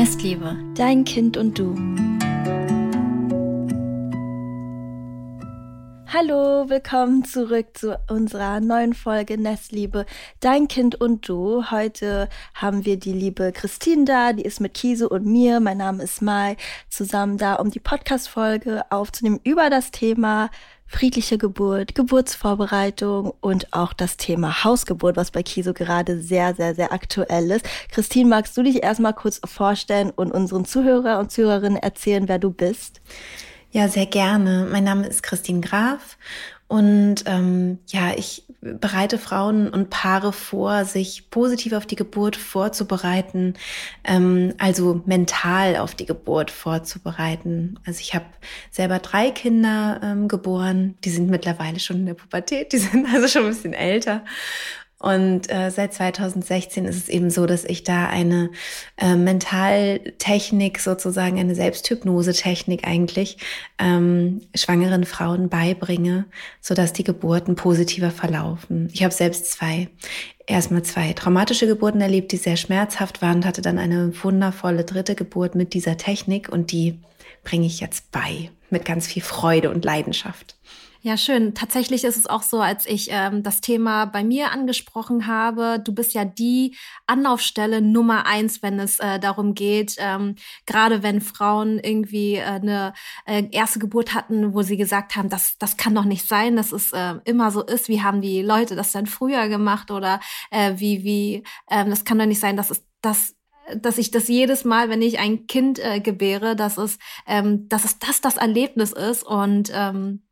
Nestliebe, dein Kind und du. Hallo, willkommen zurück zu unserer neuen Folge Nestliebe, dein Kind und du. Heute haben wir die liebe Christine da, die ist mit Kise und mir, mein Name ist Mai, zusammen da, um die Podcast-Folge aufzunehmen über das Thema friedliche Geburt, Geburtsvorbereitung und auch das Thema Hausgeburt, was bei Kiso gerade sehr, sehr, sehr aktuell ist. Christine, magst du dich erstmal kurz vorstellen und unseren Zuhörer und Zuhörerinnen erzählen, wer du bist? Ja, sehr gerne. Mein Name ist Christine Graf und ähm, ja, ich bereite Frauen und Paare vor, sich positiv auf die Geburt vorzubereiten, ähm, also mental auf die Geburt vorzubereiten. Also ich habe selber drei Kinder ähm, geboren, die sind mittlerweile schon in der Pubertät, die sind also schon ein bisschen älter. Und äh, seit 2016 ist es eben so, dass ich da eine äh, Mentaltechnik, sozusagen eine Selbsthypnose-Technik eigentlich, ähm, schwangeren Frauen beibringe, sodass die Geburten positiver verlaufen. Ich habe selbst zwei, erstmal zwei traumatische Geburten erlebt, die sehr schmerzhaft waren und hatte dann eine wundervolle dritte Geburt mit dieser Technik und die bringe ich jetzt bei mit ganz viel Freude und Leidenschaft. Ja, schön. Tatsächlich ist es auch so, als ich ähm, das Thema bei mir angesprochen habe, du bist ja die Anlaufstelle Nummer eins, wenn es äh, darum geht, ähm, gerade wenn Frauen irgendwie äh, eine äh, erste Geburt hatten, wo sie gesagt haben, das, das kann doch nicht sein, dass es äh, immer so ist. Wie haben die Leute das dann früher gemacht oder äh, wie, wie, äh, das kann doch nicht sein, dass es das dass ich das jedes Mal, wenn ich ein Kind äh, gebäre, dass es, ähm, dass es das das Erlebnis ist und ähm,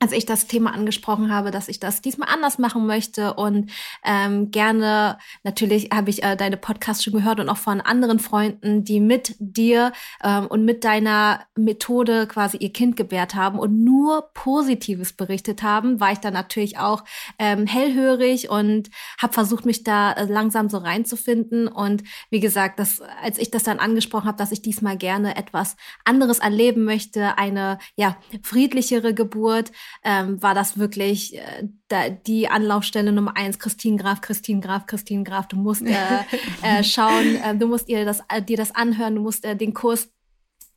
als ich das Thema angesprochen habe, dass ich das diesmal anders machen möchte und ähm, gerne, natürlich habe ich äh, deine Podcasts schon gehört und auch von anderen Freunden, die mit dir ähm, und mit deiner Methode quasi ihr Kind gebärt haben und nur Positives berichtet haben, war ich dann natürlich auch ähm, hellhörig und habe versucht, mich da äh, langsam so reinzufinden. Und wie gesagt, dass, als ich das dann angesprochen habe, dass ich diesmal gerne etwas anderes erleben möchte, eine ja friedlichere Geburt, ähm, war das wirklich äh, da, die Anlaufstelle Nummer eins, Christine Graf, Christine Graf, Christine Graf. Du musst äh, äh, schauen, äh, du musst ihr das, äh, dir das anhören, du musst äh, den Kurs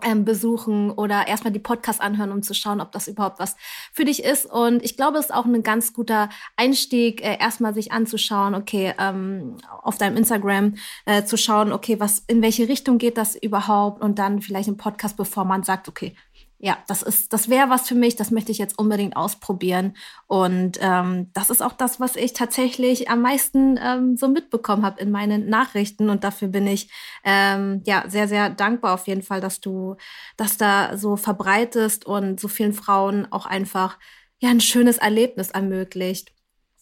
ähm, besuchen oder erstmal die Podcast anhören, um zu schauen, ob das überhaupt was für dich ist. Und ich glaube, es ist auch ein ganz guter Einstieg, äh, erstmal sich anzuschauen, okay, ähm, auf deinem Instagram äh, zu schauen, okay, was, in welche Richtung geht das überhaupt? Und dann vielleicht im Podcast, bevor man sagt, okay, ja, das ist, das wäre was für mich, das möchte ich jetzt unbedingt ausprobieren. Und ähm, das ist auch das, was ich tatsächlich am meisten ähm, so mitbekommen habe in meinen Nachrichten. Und dafür bin ich ähm, ja sehr, sehr dankbar auf jeden Fall, dass du das da so verbreitest und so vielen Frauen auch einfach ja ein schönes Erlebnis ermöglicht.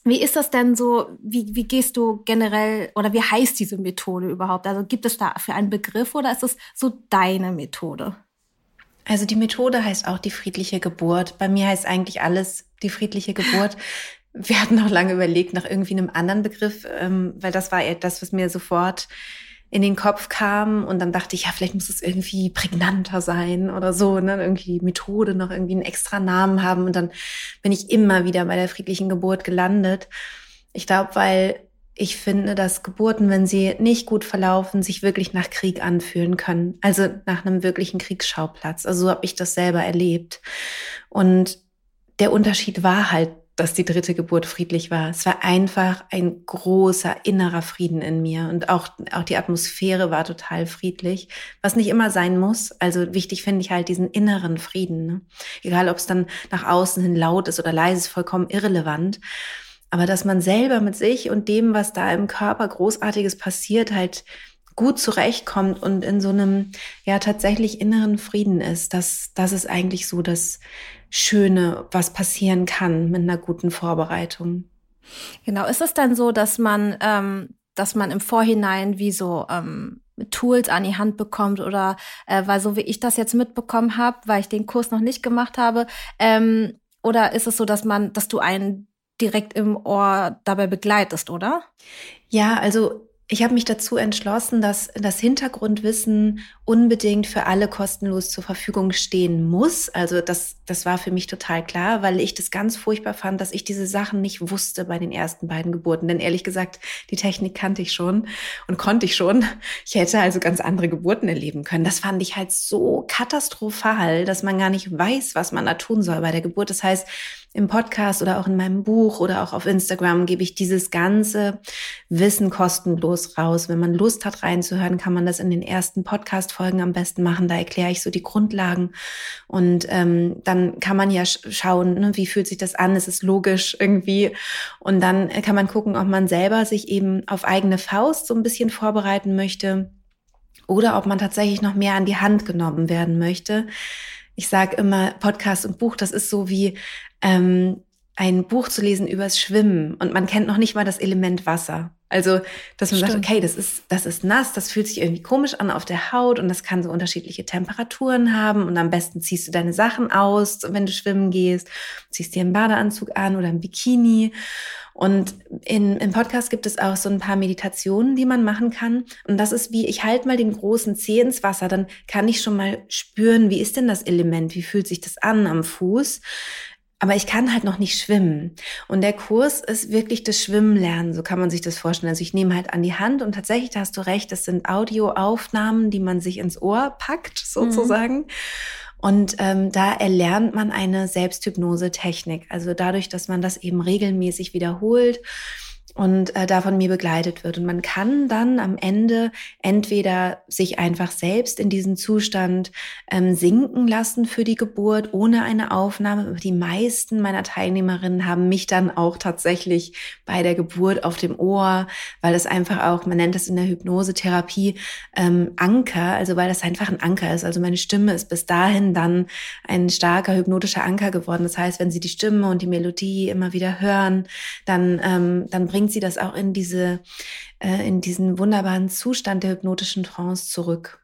Wie ist das denn so? Wie, wie gehst du generell oder wie heißt diese Methode überhaupt? Also gibt es da für einen Begriff oder ist es so deine Methode? Also die Methode heißt auch die friedliche Geburt. Bei mir heißt eigentlich alles die friedliche Geburt. Wir hatten auch lange überlegt nach irgendwie einem anderen Begriff, ähm, weil das war das, was mir sofort in den Kopf kam. Und dann dachte ich, ja, vielleicht muss es irgendwie prägnanter sein oder so, ne? irgendwie Methode noch irgendwie einen extra Namen haben. Und dann bin ich immer wieder bei der friedlichen Geburt gelandet. Ich glaube, weil ich finde, dass Geburten, wenn sie nicht gut verlaufen, sich wirklich nach Krieg anfühlen können. Also nach einem wirklichen Kriegsschauplatz. Also so habe ich das selber erlebt. Und der Unterschied war halt, dass die dritte Geburt friedlich war. Es war einfach ein großer innerer Frieden in mir und auch, auch die Atmosphäre war total friedlich, was nicht immer sein muss. Also wichtig finde ich halt diesen inneren Frieden. Ne? Egal, ob es dann nach außen hin laut ist oder leise, ist vollkommen irrelevant. Aber dass man selber mit sich und dem, was da im Körper großartiges passiert, halt gut zurechtkommt und in so einem ja tatsächlich inneren Frieden ist, das, das ist eigentlich so das Schöne, was passieren kann mit einer guten Vorbereitung. Genau, ist es dann so, dass man, ähm, dass man im Vorhinein wie so ähm, Tools an die Hand bekommt oder äh, weil so wie ich das jetzt mitbekommen habe, weil ich den Kurs noch nicht gemacht habe, ähm, oder ist es so, dass man, dass du einen direkt im Ohr dabei begleitest, oder? Ja, also ich habe mich dazu entschlossen, dass das Hintergrundwissen unbedingt für alle kostenlos zur Verfügung stehen muss. Also das, das war für mich total klar, weil ich das ganz furchtbar fand, dass ich diese Sachen nicht wusste bei den ersten beiden Geburten. Denn ehrlich gesagt, die Technik kannte ich schon und konnte ich schon. Ich hätte also ganz andere Geburten erleben können. Das fand ich halt so katastrophal, dass man gar nicht weiß, was man da tun soll bei der Geburt. Das heißt, im Podcast oder auch in meinem Buch oder auch auf Instagram gebe ich dieses ganze Wissen kostenlos raus. Wenn man Lust hat reinzuhören, kann man das in den ersten Podcast-Folgen am besten machen. Da erkläre ich so die Grundlagen und ähm, dann kann man ja schauen, ne, wie fühlt sich das an? Ist es logisch irgendwie? Und dann kann man gucken, ob man selber sich eben auf eigene Faust so ein bisschen vorbereiten möchte oder ob man tatsächlich noch mehr an die Hand genommen werden möchte. Ich sage immer, Podcast und Buch, das ist so wie ähm, ein Buch zu lesen übers Schwimmen und man kennt noch nicht mal das Element Wasser. Also, dass man Stimmt. sagt, okay, das ist, das ist nass, das fühlt sich irgendwie komisch an auf der Haut und das kann so unterschiedliche Temperaturen haben und am besten ziehst du deine Sachen aus, wenn du schwimmen gehst, ziehst dir einen Badeanzug an oder ein Bikini. Und in, im Podcast gibt es auch so ein paar Meditationen, die man machen kann. Und das ist wie, ich halte mal den großen Zeh ins Wasser, dann kann ich schon mal spüren, wie ist denn das Element, wie fühlt sich das an am Fuß. Aber ich kann halt noch nicht schwimmen. Und der Kurs ist wirklich das Schwimmen lernen, so kann man sich das vorstellen. Also ich nehme halt an die Hand und tatsächlich, da hast du recht, das sind Audioaufnahmen, die man sich ins Ohr packt, sozusagen. Mhm. Und ähm, da erlernt man eine Selbsthypnose-Technik. Also dadurch, dass man das eben regelmäßig wiederholt und äh, davon mir begleitet wird. Und man kann dann am Ende entweder sich einfach selbst in diesen Zustand ähm, sinken lassen für die Geburt ohne eine Aufnahme. Die meisten meiner Teilnehmerinnen haben mich dann auch tatsächlich bei der Geburt auf dem Ohr, weil das einfach auch, man nennt das in der Hypnosetherapie ähm, Anker, also weil das einfach ein Anker ist. Also meine Stimme ist bis dahin dann ein starker hypnotischer Anker geworden. Das heißt, wenn Sie die Stimme und die Melodie immer wieder hören, dann, ähm, dann bringt bringt sie das auch in diese, äh, in diesen wunderbaren Zustand der hypnotischen Trance zurück.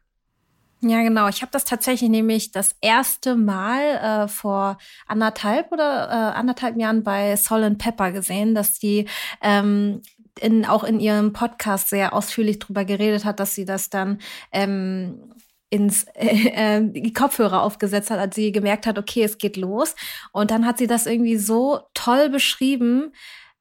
Ja, genau. Ich habe das tatsächlich nämlich das erste Mal äh, vor anderthalb oder äh, anderthalb Jahren bei Sol and Pepper gesehen, dass die ähm, in, auch in ihrem Podcast sehr ausführlich drüber geredet hat, dass sie das dann ähm, ins äh, die Kopfhörer aufgesetzt hat, als sie gemerkt hat, okay, es geht los. Und dann hat sie das irgendwie so toll beschrieben,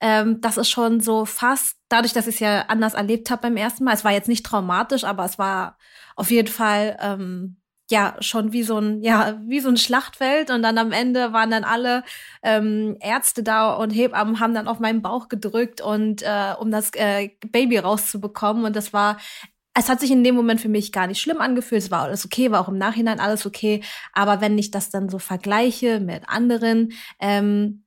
ähm, das ist schon so fast, dadurch, dass ich es ja anders erlebt habe beim ersten Mal. Es war jetzt nicht traumatisch, aber es war auf jeden Fall ähm, ja schon wie so ein ja wie so ein Schlachtfeld und dann am Ende waren dann alle ähm, Ärzte da und Hebammen haben dann auf meinen Bauch gedrückt und äh, um das äh, Baby rauszubekommen und das war es hat sich in dem Moment für mich gar nicht schlimm angefühlt. Es war alles okay, war auch im Nachhinein alles okay. Aber wenn ich das dann so vergleiche mit anderen, ähm,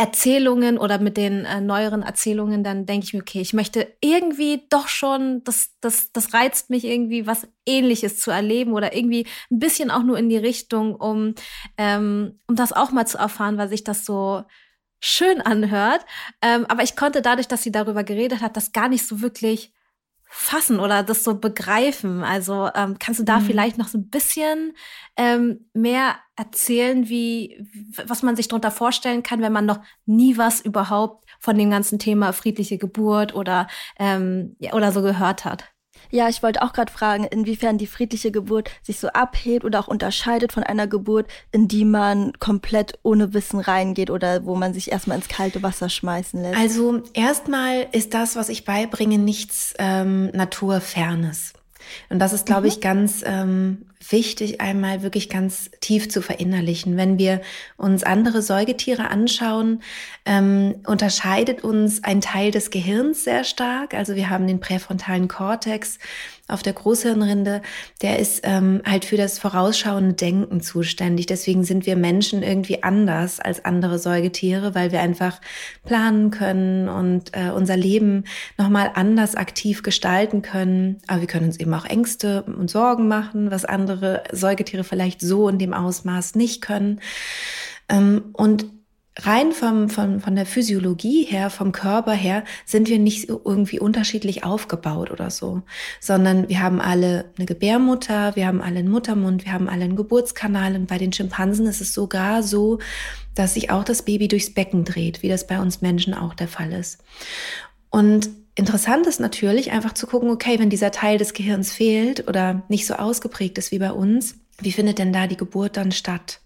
Erzählungen oder mit den äh, neueren Erzählungen, dann denke ich mir, okay, ich möchte irgendwie doch schon, das, das, das reizt mich irgendwie, was ähnliches zu erleben oder irgendwie ein bisschen auch nur in die Richtung, um, ähm, um das auch mal zu erfahren, weil sich das so schön anhört. Ähm, aber ich konnte dadurch, dass sie darüber geredet hat, das gar nicht so wirklich fassen oder das so begreifen. Also ähm, kannst du da mhm. vielleicht noch so ein bisschen ähm, mehr erzählen, wie was man sich darunter vorstellen kann, wenn man noch nie was überhaupt von dem ganzen Thema friedliche Geburt oder ähm, ja, oder so gehört hat? Ja, ich wollte auch gerade fragen, inwiefern die friedliche Geburt sich so abhebt oder auch unterscheidet von einer Geburt, in die man komplett ohne Wissen reingeht oder wo man sich erstmal ins kalte Wasser schmeißen lässt. Also erstmal ist das, was ich beibringe, nichts ähm, Naturfernes. Und das ist, glaube mhm. ich, ganz ähm, wichtig, einmal wirklich ganz tief zu verinnerlichen. Wenn wir uns andere Säugetiere anschauen, ähm, unterscheidet uns ein Teil des Gehirns sehr stark. Also wir haben den präfrontalen Kortex, auf der Großhirnrinde, der ist ähm, halt für das vorausschauende Denken zuständig. Deswegen sind wir Menschen irgendwie anders als andere Säugetiere, weil wir einfach planen können und äh, unser Leben nochmal anders aktiv gestalten können. Aber wir können uns eben auch Ängste und Sorgen machen, was andere Säugetiere vielleicht so in dem Ausmaß nicht können. Ähm, und rein vom, von, von der Physiologie her, vom Körper her, sind wir nicht irgendwie unterschiedlich aufgebaut oder so, sondern wir haben alle eine Gebärmutter, wir haben alle einen Muttermund, wir haben alle einen Geburtskanal und bei den Schimpansen ist es sogar so, dass sich auch das Baby durchs Becken dreht, wie das bei uns Menschen auch der Fall ist. Und interessant ist natürlich einfach zu gucken, okay, wenn dieser Teil des Gehirns fehlt oder nicht so ausgeprägt ist wie bei uns, wie findet denn da die Geburt dann statt?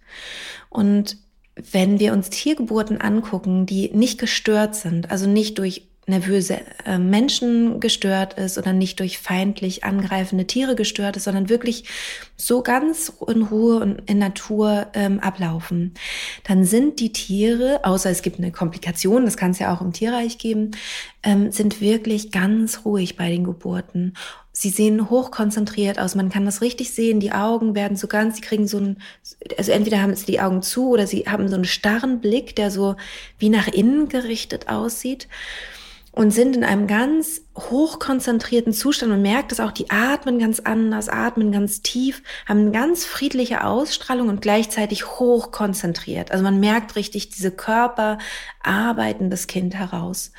Und wenn wir uns Tiergeburten angucken, die nicht gestört sind, also nicht durch nervöse äh, Menschen gestört ist oder nicht durch feindlich angreifende Tiere gestört ist, sondern wirklich so ganz in Ruhe und in Natur ähm, ablaufen, dann sind die Tiere, außer es gibt eine Komplikation, das kann es ja auch im Tierreich geben, ähm, sind wirklich ganz ruhig bei den Geburten. Sie sehen hochkonzentriert aus. Man kann das richtig sehen. Die Augen werden so ganz, sie kriegen so ein, also entweder haben sie die Augen zu oder sie haben so einen starren Blick, der so wie nach innen gerichtet aussieht und sind in einem ganz hochkonzentrierten Zustand. Man merkt es auch, die atmen ganz anders, atmen ganz tief, haben eine ganz friedliche Ausstrahlung und gleichzeitig hochkonzentriert. Also man merkt richtig diese Körper arbeiten das Kind heraus.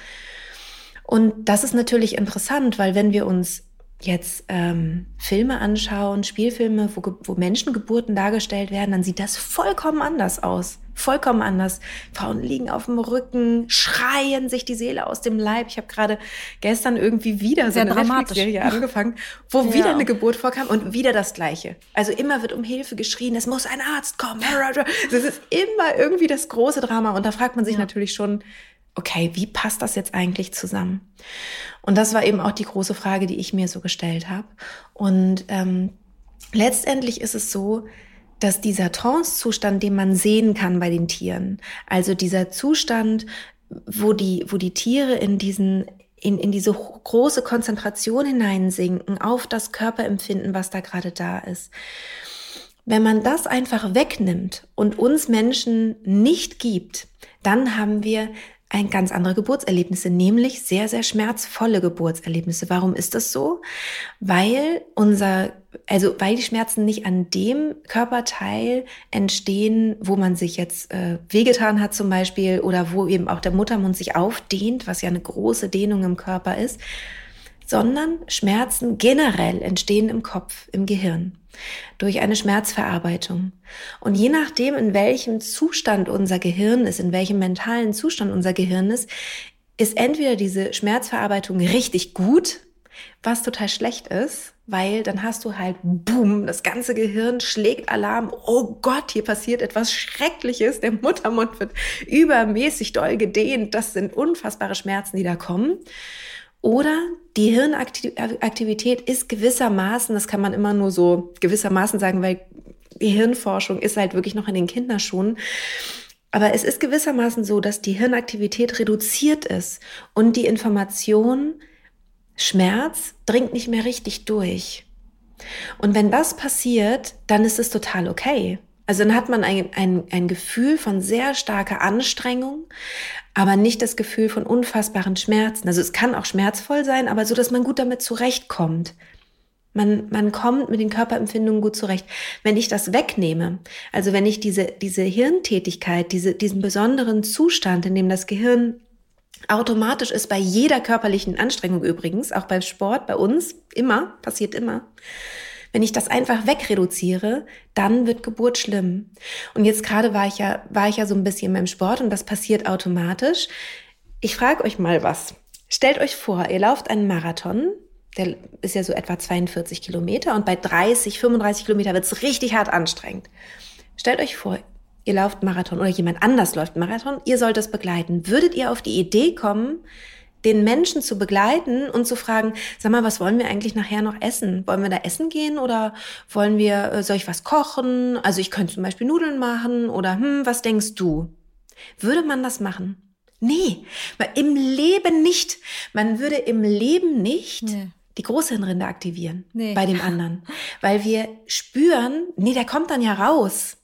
Und das ist natürlich interessant, weil wenn wir uns jetzt ähm, Filme anschauen, Spielfilme, wo, wo Menschengeburten dargestellt werden, dann sieht das vollkommen anders aus. Vollkommen anders. Frauen liegen auf dem Rücken, schreien sich die Seele aus dem Leib. Ich habe gerade gestern irgendwie wieder so eine Netflix-Serie angefangen, wo ja. wieder eine Geburt vorkam und wieder das Gleiche. Also immer wird um Hilfe geschrien, es muss ein Arzt kommen. Das ist immer irgendwie das große Drama. Und da fragt man sich ja. natürlich schon, okay, wie passt das jetzt eigentlich zusammen? Und das war eben auch die große Frage, die ich mir so gestellt habe. Und ähm, letztendlich ist es so, dass dieser Trance-Zustand, den man sehen kann bei den Tieren, also dieser Zustand, wo die, wo die Tiere in diesen in, in diese große Konzentration hineinsinken auf das Körperempfinden, was da gerade da ist. Wenn man das einfach wegnimmt und uns Menschen nicht gibt, dann haben wir ein ganz andere Geburtserlebnisse, nämlich sehr, sehr schmerzvolle Geburtserlebnisse. Warum ist das so? Weil unser, also weil die Schmerzen nicht an dem Körperteil entstehen, wo man sich jetzt äh, wehgetan hat zum Beispiel oder wo eben auch der Muttermund sich aufdehnt, was ja eine große Dehnung im Körper ist, sondern Schmerzen generell entstehen im Kopf, im Gehirn durch eine Schmerzverarbeitung. Und je nachdem, in welchem Zustand unser Gehirn ist, in welchem mentalen Zustand unser Gehirn ist, ist entweder diese Schmerzverarbeitung richtig gut, was total schlecht ist, weil dann hast du halt, boom, das ganze Gehirn schlägt Alarm. Oh Gott, hier passiert etwas Schreckliches. Der Muttermund wird übermäßig doll gedehnt. Das sind unfassbare Schmerzen, die da kommen. Oder die Hirnaktivität ist gewissermaßen, das kann man immer nur so gewissermaßen sagen, weil die Hirnforschung ist halt wirklich noch in den Kinderschuhen. Aber es ist gewissermaßen so, dass die Hirnaktivität reduziert ist und die Information Schmerz dringt nicht mehr richtig durch. Und wenn das passiert, dann ist es total okay. Also dann hat man ein, ein, ein Gefühl von sehr starker Anstrengung, aber nicht das Gefühl von unfassbaren Schmerzen. Also es kann auch schmerzvoll sein, aber so, dass man gut damit zurechtkommt. Man, man kommt mit den Körperempfindungen gut zurecht. Wenn ich das wegnehme, also wenn ich diese, diese Hirntätigkeit, diese, diesen besonderen Zustand, in dem das Gehirn automatisch ist, bei jeder körperlichen Anstrengung übrigens, auch beim Sport, bei uns, immer, passiert immer, wenn ich das einfach wegreduziere, dann wird Geburt schlimm. Und jetzt gerade war ich ja, war ich ja so ein bisschen beim Sport und das passiert automatisch. Ich frage euch mal was. Stellt euch vor, ihr lauft einen Marathon, der ist ja so etwa 42 Kilometer und bei 30, 35 Kilometer wird es richtig hart anstrengend. Stellt euch vor, ihr lauft Marathon oder jemand anders läuft Marathon, ihr sollt das begleiten. Würdet ihr auf die Idee kommen, den Menschen zu begleiten und zu fragen, sag mal, was wollen wir eigentlich nachher noch essen? Wollen wir da essen gehen oder wollen wir, äh, soll ich was kochen? Also ich könnte zum Beispiel Nudeln machen oder hm, was denkst du? Würde man das machen? Nee, im Leben nicht. Man würde im Leben nicht nee. die Großhirnrinde aktivieren nee. bei dem anderen, weil wir spüren, nee, der kommt dann ja raus.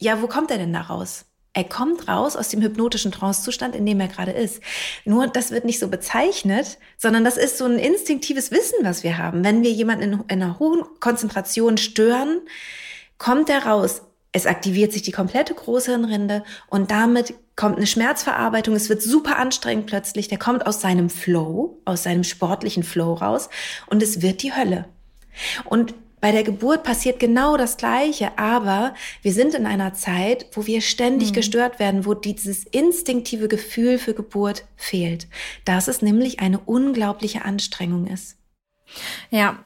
Ja, wo kommt er denn da raus? Er kommt raus aus dem hypnotischen Trancezustand, in dem er gerade ist. Nur das wird nicht so bezeichnet, sondern das ist so ein instinktives Wissen, was wir haben. Wenn wir jemanden in, in einer hohen Konzentration stören, kommt er raus. Es aktiviert sich die komplette Großhirnrinde und damit kommt eine Schmerzverarbeitung. Es wird super anstrengend plötzlich. Der kommt aus seinem Flow, aus seinem sportlichen Flow raus und es wird die Hölle. Und bei der Geburt passiert genau das Gleiche, aber wir sind in einer Zeit, wo wir ständig mhm. gestört werden, wo dieses instinktive Gefühl für Geburt fehlt. Dass es nämlich eine unglaubliche Anstrengung ist. Ja,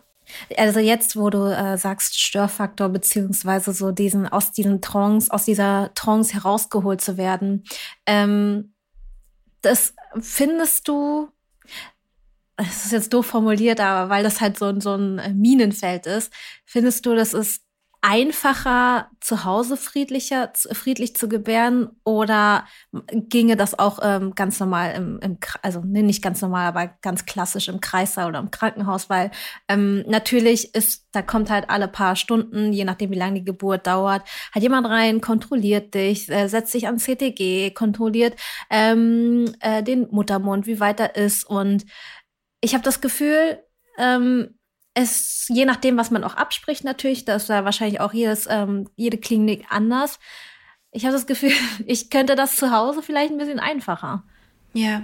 also jetzt, wo du äh, sagst Störfaktor beziehungsweise so diesen aus diesen Trance, aus dieser Trance herausgeholt zu werden, ähm, das findest du das ist jetzt doof formuliert, aber weil das halt so, so ein Minenfeld ist, findest du, das ist einfacher, zu Hause friedlicher, friedlich zu gebären oder ginge das auch ähm, ganz normal im, im also nee, nicht ganz normal, aber ganz klassisch im Kreißsaal oder im Krankenhaus, weil ähm, natürlich ist, da kommt halt alle paar Stunden, je nachdem wie lange die Geburt dauert, hat jemand rein, kontrolliert dich, äh, setzt sich an CTG, kontrolliert ähm, äh, den Muttermund, wie weit er ist und ich habe das Gefühl, ähm, es, je nachdem, was man auch abspricht, natürlich, da ist ja wahrscheinlich auch jedes, ähm, jede Klinik anders. Ich habe das Gefühl, ich könnte das zu Hause vielleicht ein bisschen einfacher. Ja,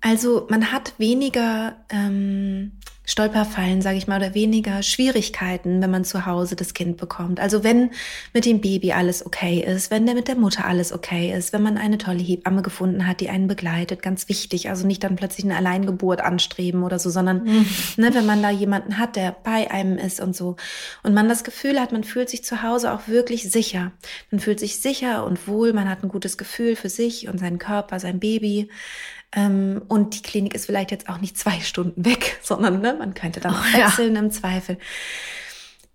also man hat weniger ähm, Stolperfallen, sage ich mal, oder weniger Schwierigkeiten, wenn man zu Hause das Kind bekommt. Also wenn mit dem Baby alles okay ist, wenn der mit der Mutter alles okay ist, wenn man eine tolle Hebamme gefunden hat, die einen begleitet, ganz wichtig. Also nicht dann plötzlich eine Alleingeburt anstreben oder so, sondern mhm. ne, wenn man da jemanden hat, der bei einem ist und so. Und man das Gefühl hat, man fühlt sich zu Hause auch wirklich sicher. Man fühlt sich sicher und wohl, man hat ein gutes Gefühl für sich und seinen Körper, sein Baby. Ähm, und die Klinik ist vielleicht jetzt auch nicht zwei Stunden weg, sondern ne, man könnte dann auch wechseln ja. im Zweifel.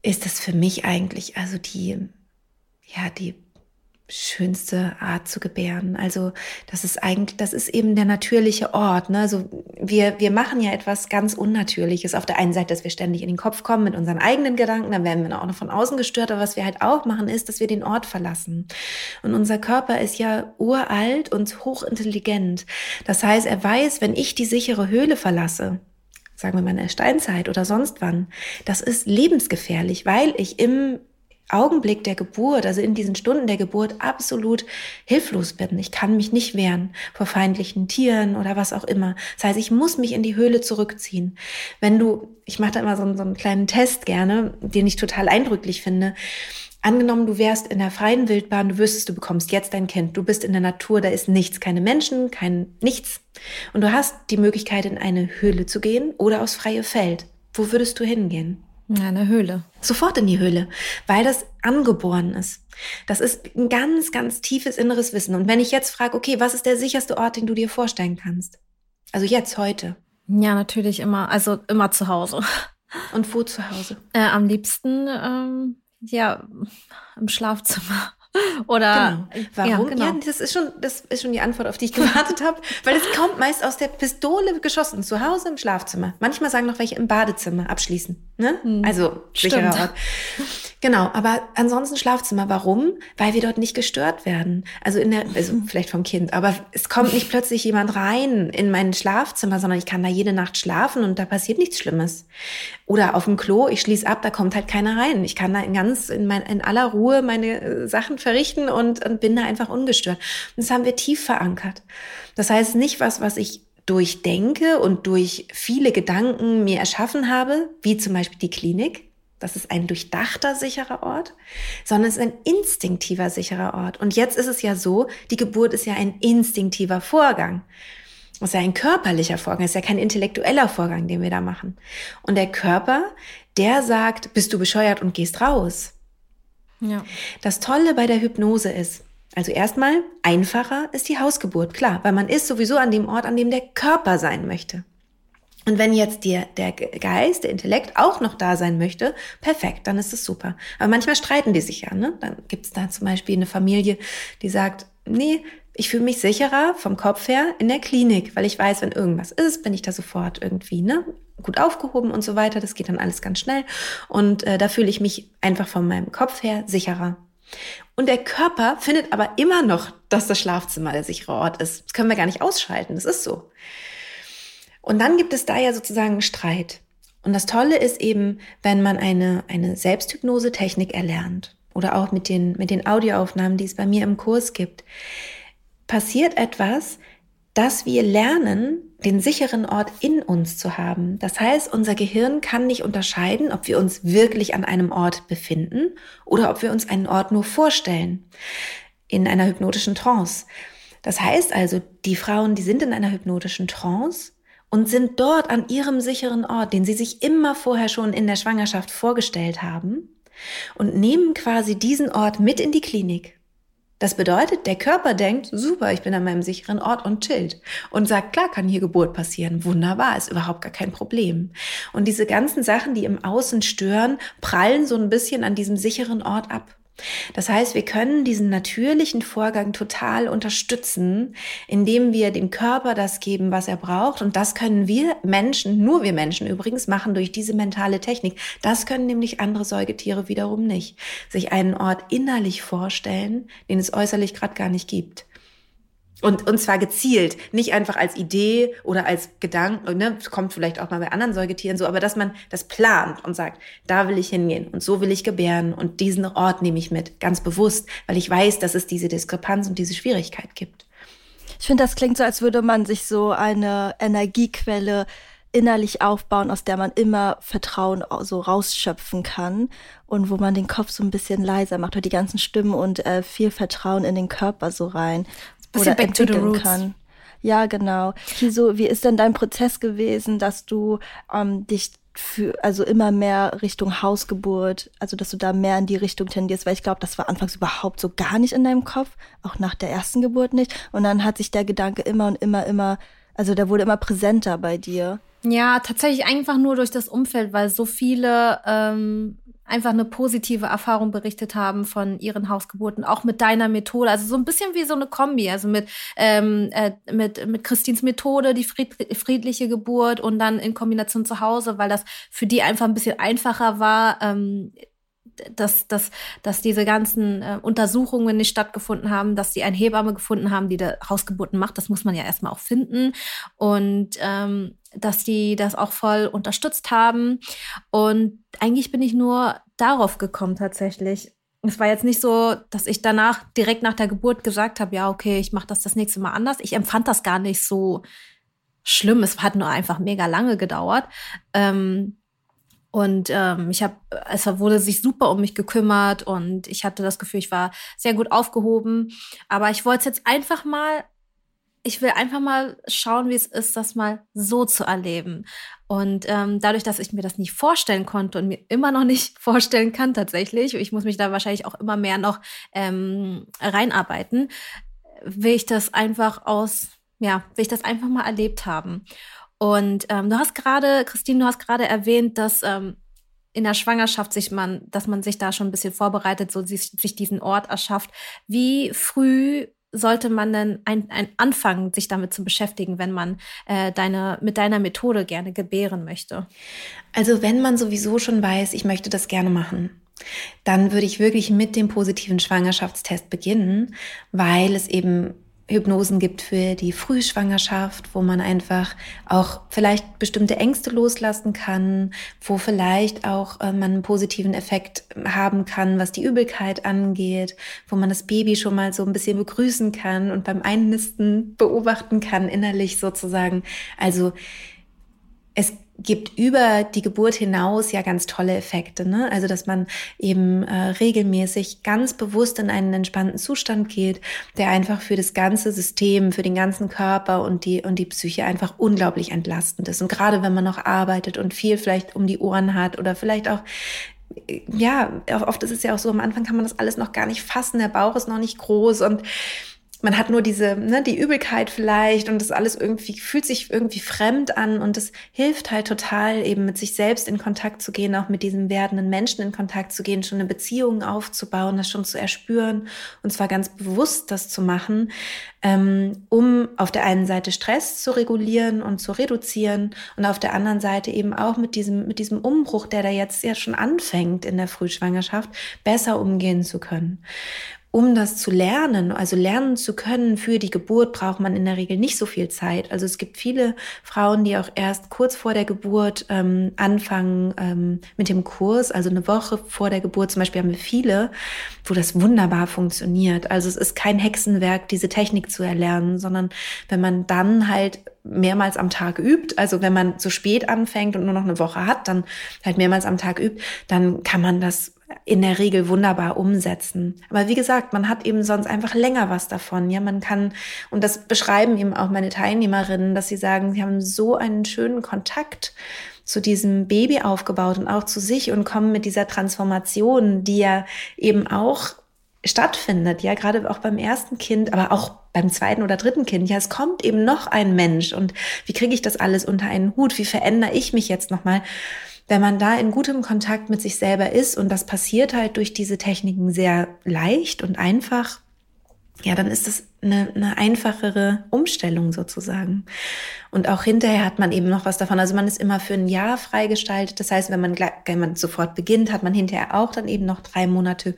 Ist das für mich eigentlich also die, ja, die schönste Art zu gebären. Also das ist eigentlich, das ist eben der natürliche Ort. Ne? Also wir, wir machen ja etwas ganz Unnatürliches. Auf der einen Seite, dass wir ständig in den Kopf kommen mit unseren eigenen Gedanken, dann werden wir auch noch von außen gestört. Aber was wir halt auch machen, ist, dass wir den Ort verlassen. Und unser Körper ist ja uralt und hochintelligent. Das heißt, er weiß, wenn ich die sichere Höhle verlasse, sagen wir mal in der Steinzeit oder sonst wann, das ist lebensgefährlich, weil ich im Augenblick der Geburt, also in diesen Stunden der Geburt, absolut hilflos bin. Ich kann mich nicht wehren vor feindlichen Tieren oder was auch immer. Das heißt, ich muss mich in die Höhle zurückziehen. Wenn du, ich mache da immer so, so einen kleinen Test gerne, den ich total eindrücklich finde. Angenommen, du wärst in der freien Wildbahn, du wüsstest, du bekommst jetzt dein Kind, du bist in der Natur, da ist nichts, keine Menschen, kein nichts. Und du hast die Möglichkeit, in eine Höhle zu gehen oder aufs freie Feld. Wo würdest du hingehen? Ja, eine Höhle. Sofort in die Höhle, weil das angeboren ist. Das ist ein ganz, ganz tiefes inneres Wissen. Und wenn ich jetzt frage, okay, was ist der sicherste Ort, den du dir vorstellen kannst? Also jetzt, heute. Ja, natürlich immer, also immer zu Hause. Und wo zu Hause? Äh, am liebsten, ähm, ja, im Schlafzimmer. Oder genau. warum? Ja, genau. ja, das ist schon, das ist schon die Antwort, auf die ich gewartet habe, weil es kommt meist aus der Pistole geschossen, zu Hause im Schlafzimmer. Manchmal sagen noch welche im Badezimmer abschließen. Ne? Hm. Also sicherer Ort. Genau, aber ansonsten Schlafzimmer. Warum? Weil wir dort nicht gestört werden. Also in der, also vielleicht vom Kind, aber es kommt nicht plötzlich jemand rein in mein Schlafzimmer, sondern ich kann da jede Nacht schlafen und da passiert nichts Schlimmes. Oder auf dem Klo, ich schließe ab, da kommt halt keiner rein. Ich kann da in ganz in, mein, in aller Ruhe meine äh, Sachen verrichten und, und bin da einfach ungestört. Und das haben wir tief verankert. Das heißt nicht was, was ich durchdenke und durch viele Gedanken mir erschaffen habe, wie zum Beispiel die Klinik, das ist ein durchdachter sicherer Ort, sondern es ist ein instinktiver sicherer Ort. Und jetzt ist es ja so, die Geburt ist ja ein instinktiver Vorgang. Das ist ja ein körperlicher Vorgang, das ist ja kein intellektueller Vorgang, den wir da machen. Und der Körper, der sagt, bist du bescheuert und gehst raus. Ja. Das Tolle bei der Hypnose ist, also erstmal einfacher ist die Hausgeburt, klar, weil man ist sowieso an dem Ort, an dem der Körper sein möchte. Und wenn jetzt dir der Geist, der Intellekt auch noch da sein möchte, perfekt, dann ist es super. Aber manchmal streiten die sich ja. Ne? Dann gibt es da zum Beispiel eine Familie, die sagt, nee, ich fühle mich sicherer vom Kopf her in der Klinik, weil ich weiß, wenn irgendwas ist, bin ich da sofort irgendwie ne, gut aufgehoben und so weiter. Das geht dann alles ganz schnell. Und äh, da fühle ich mich einfach von meinem Kopf her sicherer. Und der Körper findet aber immer noch, dass das Schlafzimmer der sichere Ort ist. Das können wir gar nicht ausschalten. Das ist so. Und dann gibt es da ja sozusagen einen Streit. Und das Tolle ist eben, wenn man eine, eine Selbsthypnose-Technik erlernt oder auch mit den, mit den Audioaufnahmen, die es bei mir im Kurs gibt, passiert etwas, dass wir lernen, den sicheren Ort in uns zu haben. Das heißt, unser Gehirn kann nicht unterscheiden, ob wir uns wirklich an einem Ort befinden oder ob wir uns einen Ort nur vorstellen in einer hypnotischen Trance. Das heißt also, die Frauen, die sind in einer hypnotischen Trance und sind dort an ihrem sicheren Ort, den sie sich immer vorher schon in der Schwangerschaft vorgestellt haben und nehmen quasi diesen Ort mit in die Klinik das bedeutet, der Körper denkt, super, ich bin an meinem sicheren Ort und chillt. Und sagt, klar kann hier Geburt passieren. Wunderbar, ist überhaupt gar kein Problem. Und diese ganzen Sachen, die im Außen stören, prallen so ein bisschen an diesem sicheren Ort ab. Das heißt, wir können diesen natürlichen Vorgang total unterstützen, indem wir dem Körper das geben, was er braucht. Und das können wir Menschen, nur wir Menschen übrigens, machen durch diese mentale Technik. Das können nämlich andere Säugetiere wiederum nicht. Sich einen Ort innerlich vorstellen, den es äußerlich gerade gar nicht gibt. Und, und zwar gezielt, nicht einfach als Idee oder als Gedanke, ne, kommt vielleicht auch mal bei anderen Säugetieren so, aber dass man das plant und sagt, da will ich hingehen und so will ich gebären und diesen Ort nehme ich mit, ganz bewusst, weil ich weiß, dass es diese Diskrepanz und diese Schwierigkeit gibt. Ich finde, das klingt so, als würde man sich so eine Energiequelle innerlich aufbauen, aus der man immer Vertrauen so rausschöpfen kann und wo man den Kopf so ein bisschen leiser macht oder die ganzen Stimmen und äh, viel Vertrauen in den Körper so rein Bisschen oder entwickeln kann. Ja, genau. Kiso, wie ist denn dein Prozess gewesen, dass du ähm, dich für, also immer mehr Richtung Hausgeburt, also dass du da mehr in die Richtung tendierst, weil ich glaube, das war anfangs überhaupt so gar nicht in deinem Kopf, auch nach der ersten Geburt nicht. Und dann hat sich der Gedanke immer und immer, immer, also der wurde immer präsenter bei dir. Ja, tatsächlich einfach nur durch das Umfeld, weil so viele ähm, einfach eine positive Erfahrung berichtet haben von ihren Hausgeburten, auch mit deiner Methode. Also so ein bisschen wie so eine Kombi, also mit, ähm, äh, mit, mit Christins Methode, die fried, friedliche Geburt und dann in Kombination zu Hause, weil das für die einfach ein bisschen einfacher war, ähm, dass, dass, dass diese ganzen äh, Untersuchungen nicht stattgefunden haben, dass sie eine Hebamme gefunden haben, die da Hausgeburten macht. Das muss man ja erstmal auch finden. Und ähm, dass die das auch voll unterstützt haben. Und eigentlich bin ich nur darauf gekommen tatsächlich. Es war jetzt nicht so, dass ich danach direkt nach der Geburt gesagt habe, ja, okay, ich mache das das nächste Mal anders. Ich empfand das gar nicht so schlimm. Es hat nur einfach mega lange gedauert. Ähm, und ähm, ich habe, es wurde sich super um mich gekümmert und ich hatte das Gefühl, ich war sehr gut aufgehoben. Aber ich wollte es jetzt einfach mal ich will einfach mal schauen, wie es ist, das mal so zu erleben. Und ähm, dadurch, dass ich mir das nicht vorstellen konnte und mir immer noch nicht vorstellen kann tatsächlich, ich muss mich da wahrscheinlich auch immer mehr noch ähm, reinarbeiten, will ich das einfach aus, ja, will ich das einfach mal erlebt haben. Und ähm, du hast gerade, Christine, du hast gerade erwähnt, dass ähm, in der Schwangerschaft sich man, dass man sich da schon ein bisschen vorbereitet, so sich, sich diesen Ort erschafft. Wie früh sollte man denn ein, ein anfangen, sich damit zu beschäftigen, wenn man äh, deine, mit deiner Methode gerne gebären möchte? Also wenn man sowieso schon weiß, ich möchte das gerne machen, dann würde ich wirklich mit dem positiven Schwangerschaftstest beginnen, weil es eben Hypnosen gibt für die Frühschwangerschaft, wo man einfach auch vielleicht bestimmte Ängste loslassen kann, wo vielleicht auch äh, man einen positiven Effekt haben kann, was die Übelkeit angeht, wo man das Baby schon mal so ein bisschen begrüßen kann und beim Einnisten beobachten kann, innerlich sozusagen. Also es gibt über die Geburt hinaus ja ganz tolle Effekte. Ne? Also, dass man eben äh, regelmäßig ganz bewusst in einen entspannten Zustand geht, der einfach für das ganze System, für den ganzen Körper und die, und die Psyche einfach unglaublich entlastend ist. Und gerade wenn man noch arbeitet und viel vielleicht um die Ohren hat oder vielleicht auch ja, oft ist es ja auch so, am Anfang kann man das alles noch gar nicht fassen, der Bauch ist noch nicht groß und man hat nur diese, ne, die Übelkeit vielleicht und das alles irgendwie fühlt sich irgendwie fremd an und es hilft halt total eben mit sich selbst in Kontakt zu gehen, auch mit diesem werdenden Menschen in Kontakt zu gehen, schon eine Beziehung aufzubauen, das schon zu erspüren und zwar ganz bewusst das zu machen, ähm, um auf der einen Seite Stress zu regulieren und zu reduzieren und auf der anderen Seite eben auch mit diesem, mit diesem Umbruch, der da jetzt ja schon anfängt in der Frühschwangerschaft, besser umgehen zu können um das zu lernen, also lernen zu können für die Geburt, braucht man in der Regel nicht so viel Zeit. Also es gibt viele Frauen, die auch erst kurz vor der Geburt ähm, anfangen ähm, mit dem Kurs, also eine Woche vor der Geburt zum Beispiel haben wir viele, wo das wunderbar funktioniert. Also es ist kein Hexenwerk, diese Technik zu erlernen, sondern wenn man dann halt mehrmals am Tag übt, also wenn man zu spät anfängt und nur noch eine Woche hat, dann halt mehrmals am Tag übt, dann kann man das in der Regel wunderbar umsetzen. Aber wie gesagt, man hat eben sonst einfach länger was davon. Ja, man kann, und das beschreiben eben auch meine Teilnehmerinnen, dass sie sagen, sie haben so einen schönen Kontakt zu diesem Baby aufgebaut und auch zu sich und kommen mit dieser Transformation, die ja eben auch stattfindet, ja, gerade auch beim ersten Kind, aber auch beim zweiten oder dritten Kind. Ja, es kommt eben noch ein Mensch und wie kriege ich das alles unter einen Hut? Wie verändere ich mich jetzt nochmal? Wenn man da in gutem Kontakt mit sich selber ist und das passiert halt durch diese Techniken sehr leicht und einfach, ja, dann ist das eine, eine einfachere Umstellung sozusagen. Und auch hinterher hat man eben noch was davon. Also man ist immer für ein Jahr freigestaltet. Das heißt, wenn man, wenn man sofort beginnt, hat man hinterher auch dann eben noch drei Monate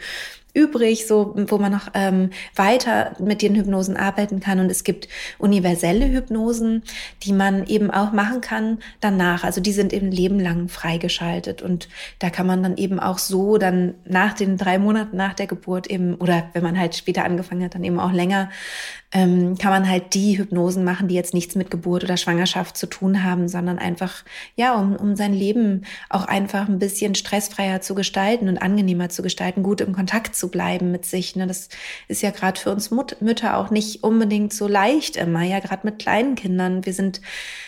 übrig, so wo man noch ähm, weiter mit den Hypnosen arbeiten kann. Und es gibt universelle Hypnosen, die man eben auch machen kann danach. Also die sind eben lebenlang freigeschaltet. Und da kann man dann eben auch so dann nach den drei Monaten nach der Geburt eben, oder wenn man halt später angefangen hat, dann eben auch länger ähm, kann man halt die Hypnosen machen, die jetzt nichts mit Geburt oder Schwangerschaft zu tun haben, sondern einfach, ja, um, um sein Leben auch einfach ein bisschen stressfreier zu gestalten und angenehmer zu gestalten, gut im Kontakt zu bleiben mit sich. Ne? Das ist ja gerade für uns Mut Mütter auch nicht unbedingt so leicht immer, ja, gerade mit kleinen Kindern. Wir sind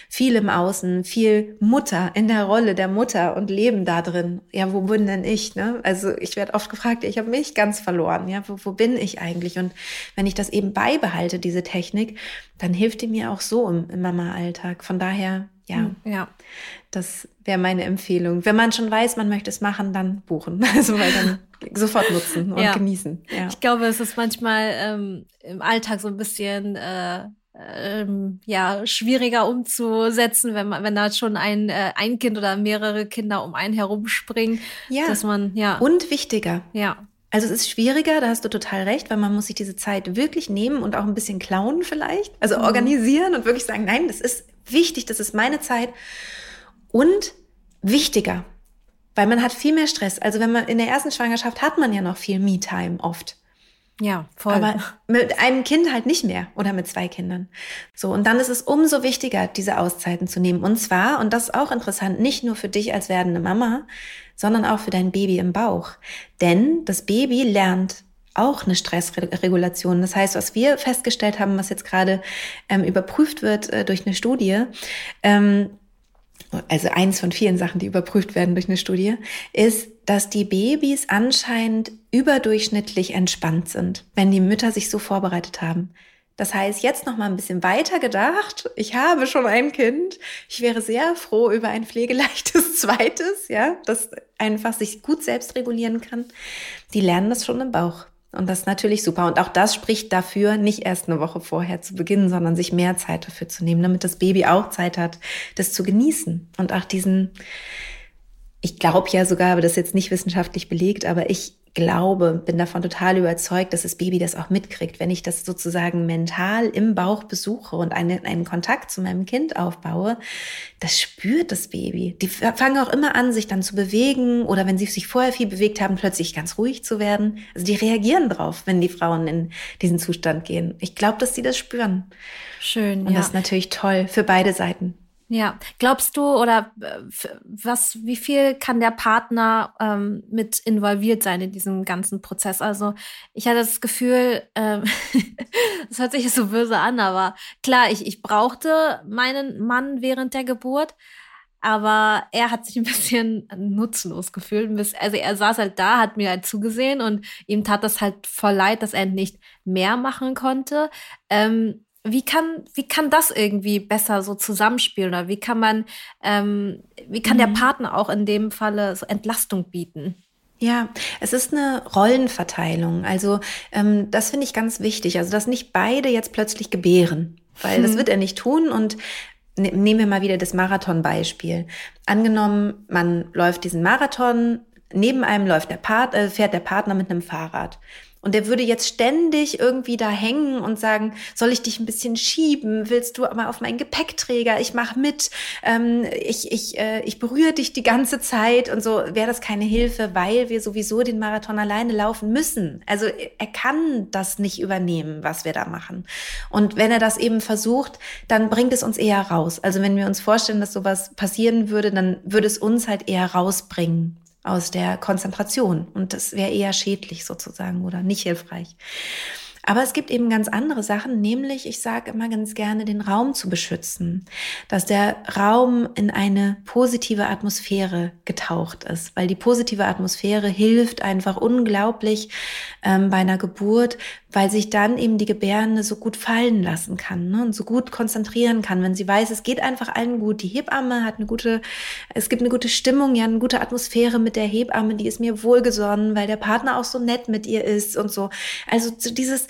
viel im Außen, viel Mutter in der Rolle der Mutter und leben da drin. Ja, wo bin denn ich? Ne? Also ich werde oft gefragt, ich habe mich ganz verloren. Ja, wo, wo bin ich eigentlich? Und wenn ich das eben beibehalte, diese Technik, dann hilft die mir auch so im, im Mama-Alltag. Von daher, ja, hm, ja, das wäre meine Empfehlung. Wenn man schon weiß, man möchte es machen, dann buchen. Also weil dann sofort nutzen und ja. genießen. Ja. Ich glaube, es ist manchmal ähm, im Alltag so ein bisschen äh, ähm, ja schwieriger umzusetzen, wenn man wenn da schon ein äh, ein Kind oder mehrere Kinder um einen herumspringen, ja. dass man ja und wichtiger. Ja. Also es ist schwieriger, da hast du total recht, weil man muss sich diese Zeit wirklich nehmen und auch ein bisschen klauen vielleicht, also mhm. organisieren und wirklich sagen, nein, das ist wichtig, das ist meine Zeit und wichtiger, weil man hat viel mehr Stress. Also wenn man in der ersten Schwangerschaft hat man ja noch viel Me-Time oft. Ja, voll. Aber mit einem Kind halt nicht mehr oder mit zwei Kindern. So, und dann ist es umso wichtiger, diese Auszeiten zu nehmen. Und zwar, und das ist auch interessant, nicht nur für dich als werdende Mama, sondern auch für dein Baby im Bauch. Denn das Baby lernt auch eine Stressregulation. Das heißt, was wir festgestellt haben, was jetzt gerade ähm, überprüft wird äh, durch eine Studie, ähm, also eins von vielen Sachen, die überprüft werden durch eine Studie, ist, dass die Babys anscheinend überdurchschnittlich entspannt sind, wenn die Mütter sich so vorbereitet haben. Das heißt, jetzt noch mal ein bisschen weiter gedacht. Ich habe schon ein Kind. Ich wäre sehr froh über ein pflegeleichtes zweites, ja, das einfach sich gut selbst regulieren kann. Die lernen das schon im Bauch. Und das ist natürlich super. Und auch das spricht dafür, nicht erst eine Woche vorher zu beginnen, sondern sich mehr Zeit dafür zu nehmen, damit das Baby auch Zeit hat, das zu genießen. Und auch diesen, ich glaube ja sogar, aber das ist jetzt nicht wissenschaftlich belegt, aber ich glaube, bin davon total überzeugt, dass das Baby das auch mitkriegt. Wenn ich das sozusagen mental im Bauch besuche und einen, einen Kontakt zu meinem Kind aufbaue, das spürt das Baby. Die fangen auch immer an, sich dann zu bewegen oder wenn sie sich vorher viel bewegt haben, plötzlich ganz ruhig zu werden. Also die reagieren drauf, wenn die Frauen in diesen Zustand gehen. Ich glaube, dass sie das spüren. Schön. Und ja. das ist natürlich toll für beide Seiten. Ja, glaubst du oder äh, was, wie viel kann der Partner ähm, mit involviert sein in diesem ganzen Prozess? Also ich hatte das Gefühl, ähm, das hört sich so böse an, aber klar, ich, ich brauchte meinen Mann während der Geburt, aber er hat sich ein bisschen nutzlos gefühlt. Also er saß halt da, hat mir halt zugesehen und ihm tat das halt voll leid, dass er nicht mehr machen konnte. Ähm, wie kann, wie kann das irgendwie besser so zusammenspielen oder wie kann man, ähm, wie kann mhm. der Partner auch in dem Falle so Entlastung bieten? Ja, es ist eine Rollenverteilung. Also ähm, das finde ich ganz wichtig. Also dass nicht beide jetzt plötzlich gebären, weil hm. das wird er nicht tun. Und ne, nehmen wir mal wieder das Marathon-Beispiel. Angenommen, man läuft diesen Marathon, neben einem läuft der Part, äh, fährt der Partner mit einem Fahrrad. Und der würde jetzt ständig irgendwie da hängen und sagen, soll ich dich ein bisschen schieben? Willst du mal auf meinen Gepäckträger? Ich mache mit. Ähm, ich, ich, äh, ich berühre dich die ganze Zeit und so wäre das keine Hilfe, weil wir sowieso den Marathon alleine laufen müssen. Also er kann das nicht übernehmen, was wir da machen. Und wenn er das eben versucht, dann bringt es uns eher raus. Also wenn wir uns vorstellen, dass sowas passieren würde, dann würde es uns halt eher rausbringen aus der Konzentration. Und das wäre eher schädlich sozusagen oder nicht hilfreich. Aber es gibt eben ganz andere Sachen, nämlich ich sage immer ganz gerne, den Raum zu beschützen, dass der Raum in eine positive Atmosphäre getaucht ist, weil die positive Atmosphäre hilft einfach unglaublich ähm, bei einer Geburt, weil sich dann eben die Gebärende so gut fallen lassen kann ne, und so gut konzentrieren kann, wenn sie weiß, es geht einfach allen gut. Die Hebamme hat eine gute, es gibt eine gute Stimmung, ja, eine gute Atmosphäre mit der Hebamme, die ist mir wohlgesonnen, weil der Partner auch so nett mit ihr ist und so. Also dieses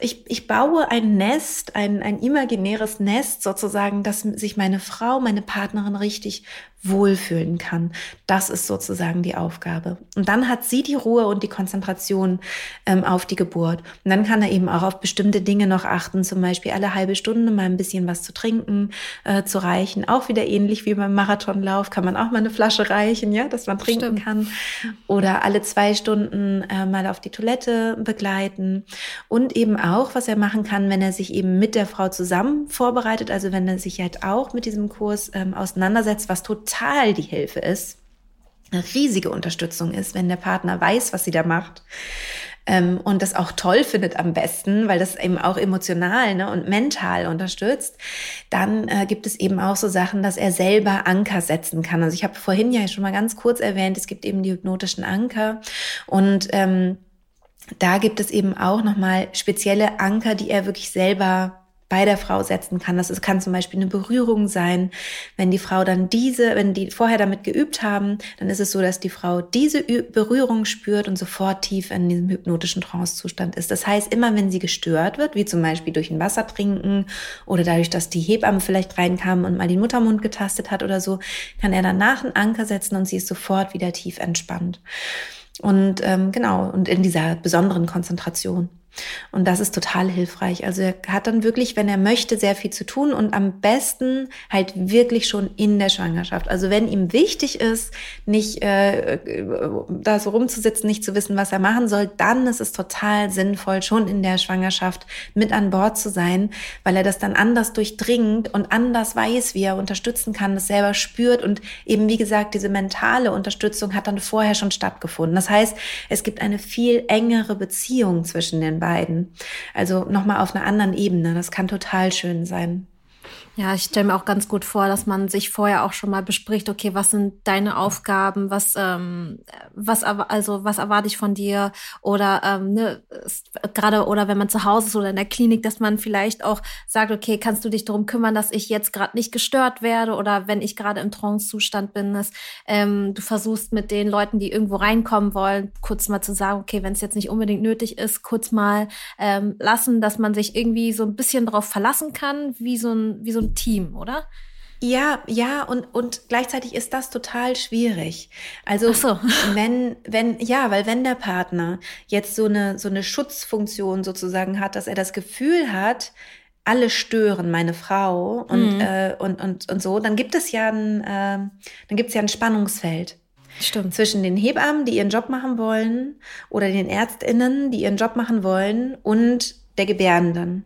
ich, ich baue ein Nest, ein, ein imaginäres Nest sozusagen, dass sich meine Frau, meine Partnerin richtig wohlfühlen kann. Das ist sozusagen die Aufgabe. Und dann hat sie die Ruhe und die Konzentration ähm, auf die Geburt. Und dann kann er eben auch auf bestimmte Dinge noch achten, zum Beispiel alle halbe Stunde mal ein bisschen was zu trinken, äh, zu reichen. Auch wieder ähnlich wie beim Marathonlauf kann man auch mal eine Flasche reichen, ja, dass man trinken Stimmt. kann. Oder alle zwei Stunden äh, mal auf die Toilette begleiten. Und eben auch, was er machen kann, wenn er sich eben mit der Frau zusammen vorbereitet, also wenn er sich halt auch mit diesem Kurs ähm, auseinandersetzt, was total die Hilfe ist, eine riesige Unterstützung ist, wenn der Partner weiß, was sie da macht ähm, und das auch toll findet am besten, weil das eben auch emotional ne, und mental unterstützt, dann äh, gibt es eben auch so Sachen, dass er selber Anker setzen kann. Also ich habe vorhin ja schon mal ganz kurz erwähnt, es gibt eben die hypnotischen Anker und ähm, da gibt es eben auch nochmal spezielle Anker, die er wirklich selber bei der Frau setzen kann. Das kann zum Beispiel eine Berührung sein. Wenn die Frau dann diese, wenn die vorher damit geübt haben, dann ist es so, dass die Frau diese Berührung spürt und sofort tief in diesem hypnotischen Trancezustand ist. Das heißt, immer wenn sie gestört wird, wie zum Beispiel durch ein Wasser trinken oder dadurch, dass die Hebamme vielleicht reinkam und mal den Muttermund getastet hat oder so, kann er danach einen Anker setzen und sie ist sofort wieder tief entspannt. Und ähm, genau, und in dieser besonderen Konzentration. Und das ist total hilfreich. Also er hat dann wirklich, wenn er möchte, sehr viel zu tun und am besten halt wirklich schon in der Schwangerschaft. Also wenn ihm wichtig ist, nicht äh, da so rumzusitzen, nicht zu wissen, was er machen soll, dann ist es total sinnvoll, schon in der Schwangerschaft mit an Bord zu sein, weil er das dann anders durchdringt und anders weiß, wie er unterstützen kann, das selber spürt und eben, wie gesagt, diese mentale Unterstützung hat dann vorher schon stattgefunden. Das heißt, es gibt eine viel engere Beziehung zwischen den beiden. Also nochmal auf einer anderen Ebene. Das kann total schön sein. Ja, ich stelle mir auch ganz gut vor, dass man sich vorher auch schon mal bespricht, okay, was sind deine Aufgaben, was, ähm, was, also was erwarte ich von dir? Oder ähm, ne, gerade oder wenn man zu Hause ist oder in der Klinik, dass man vielleicht auch sagt, okay, kannst du dich darum kümmern, dass ich jetzt gerade nicht gestört werde oder wenn ich gerade im Trance-Zustand bin, dass ähm, du versuchst mit den Leuten, die irgendwo reinkommen wollen, kurz mal zu sagen, okay, wenn es jetzt nicht unbedingt nötig ist, kurz mal ähm, lassen, dass man sich irgendwie so ein bisschen darauf verlassen kann, wie so ein wie so ein ein Team, oder? Ja, ja, und, und gleichzeitig ist das total schwierig. Also, so. wenn, wenn, ja, weil wenn der Partner jetzt so eine, so eine Schutzfunktion sozusagen hat, dass er das Gefühl hat, alle stören meine Frau und, mhm. äh, und, und, und so, dann gibt es ja ein, äh, dann gibt es ja ein Spannungsfeld. Stimmt. Zwischen den Hebammen, die ihren Job machen wollen, oder den ÄrztInnen, die ihren Job machen wollen, und der Gebärenden.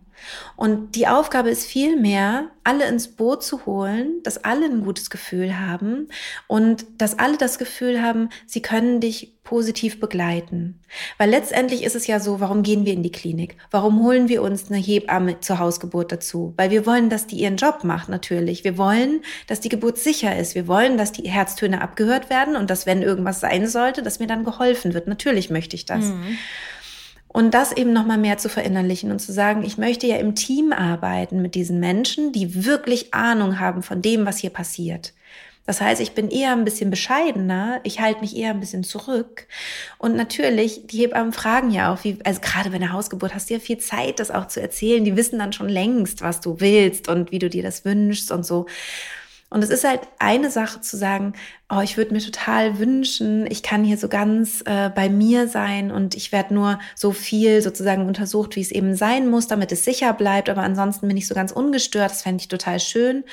Und die Aufgabe ist vielmehr, alle ins Boot zu holen, dass alle ein gutes Gefühl haben und dass alle das Gefühl haben, sie können dich positiv begleiten. Weil letztendlich ist es ja so, warum gehen wir in die Klinik? Warum holen wir uns eine Hebamme zur Hausgeburt dazu? Weil wir wollen, dass die ihren Job macht, natürlich. Wir wollen, dass die Geburt sicher ist. Wir wollen, dass die Herztöne abgehört werden und dass, wenn irgendwas sein sollte, dass mir dann geholfen wird. Natürlich möchte ich das. Mhm. Und das eben nochmal mehr zu verinnerlichen und zu sagen, ich möchte ja im Team arbeiten mit diesen Menschen, die wirklich Ahnung haben von dem, was hier passiert. Das heißt, ich bin eher ein bisschen bescheidener, ich halte mich eher ein bisschen zurück. Und natürlich, die Hebammen fragen ja auch, wie, also gerade bei einer Hausgeburt hast du ja viel Zeit, das auch zu erzählen. Die wissen dann schon längst, was du willst und wie du dir das wünschst und so. Und es ist halt eine Sache zu sagen, oh, ich würde mir total wünschen, ich kann hier so ganz äh, bei mir sein und ich werde nur so viel sozusagen untersucht, wie es eben sein muss, damit es sicher bleibt, aber ansonsten bin ich so ganz ungestört, das fände ich total schön.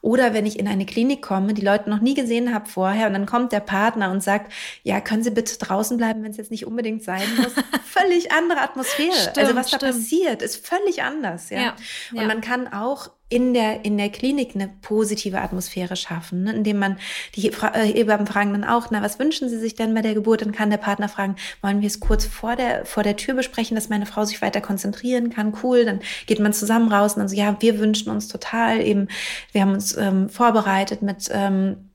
Oder wenn ich in eine Klinik komme, die Leute noch nie gesehen habe vorher und dann kommt der Partner und sagt, ja, können Sie bitte draußen bleiben, wenn es jetzt nicht unbedingt sein muss. völlig andere Atmosphäre. Stimmt, also was stimmt. da passiert, ist völlig anders. Ja? ja und ja. man kann auch in der, in der Klinik eine positive Atmosphäre schaffen, ne? indem man die äh, Hebammen fragen dann auch, na, was wünschen Sie sich denn bei der Geburt? Dann kann der Partner fragen, wollen wir es kurz vor der, vor der Tür besprechen, dass meine Frau sich weiter konzentrieren kann? Cool, dann geht man zusammen raus und dann so, ja, wir wünschen uns total eben, wir haben uns ähm, vorbereitet mit, ähm,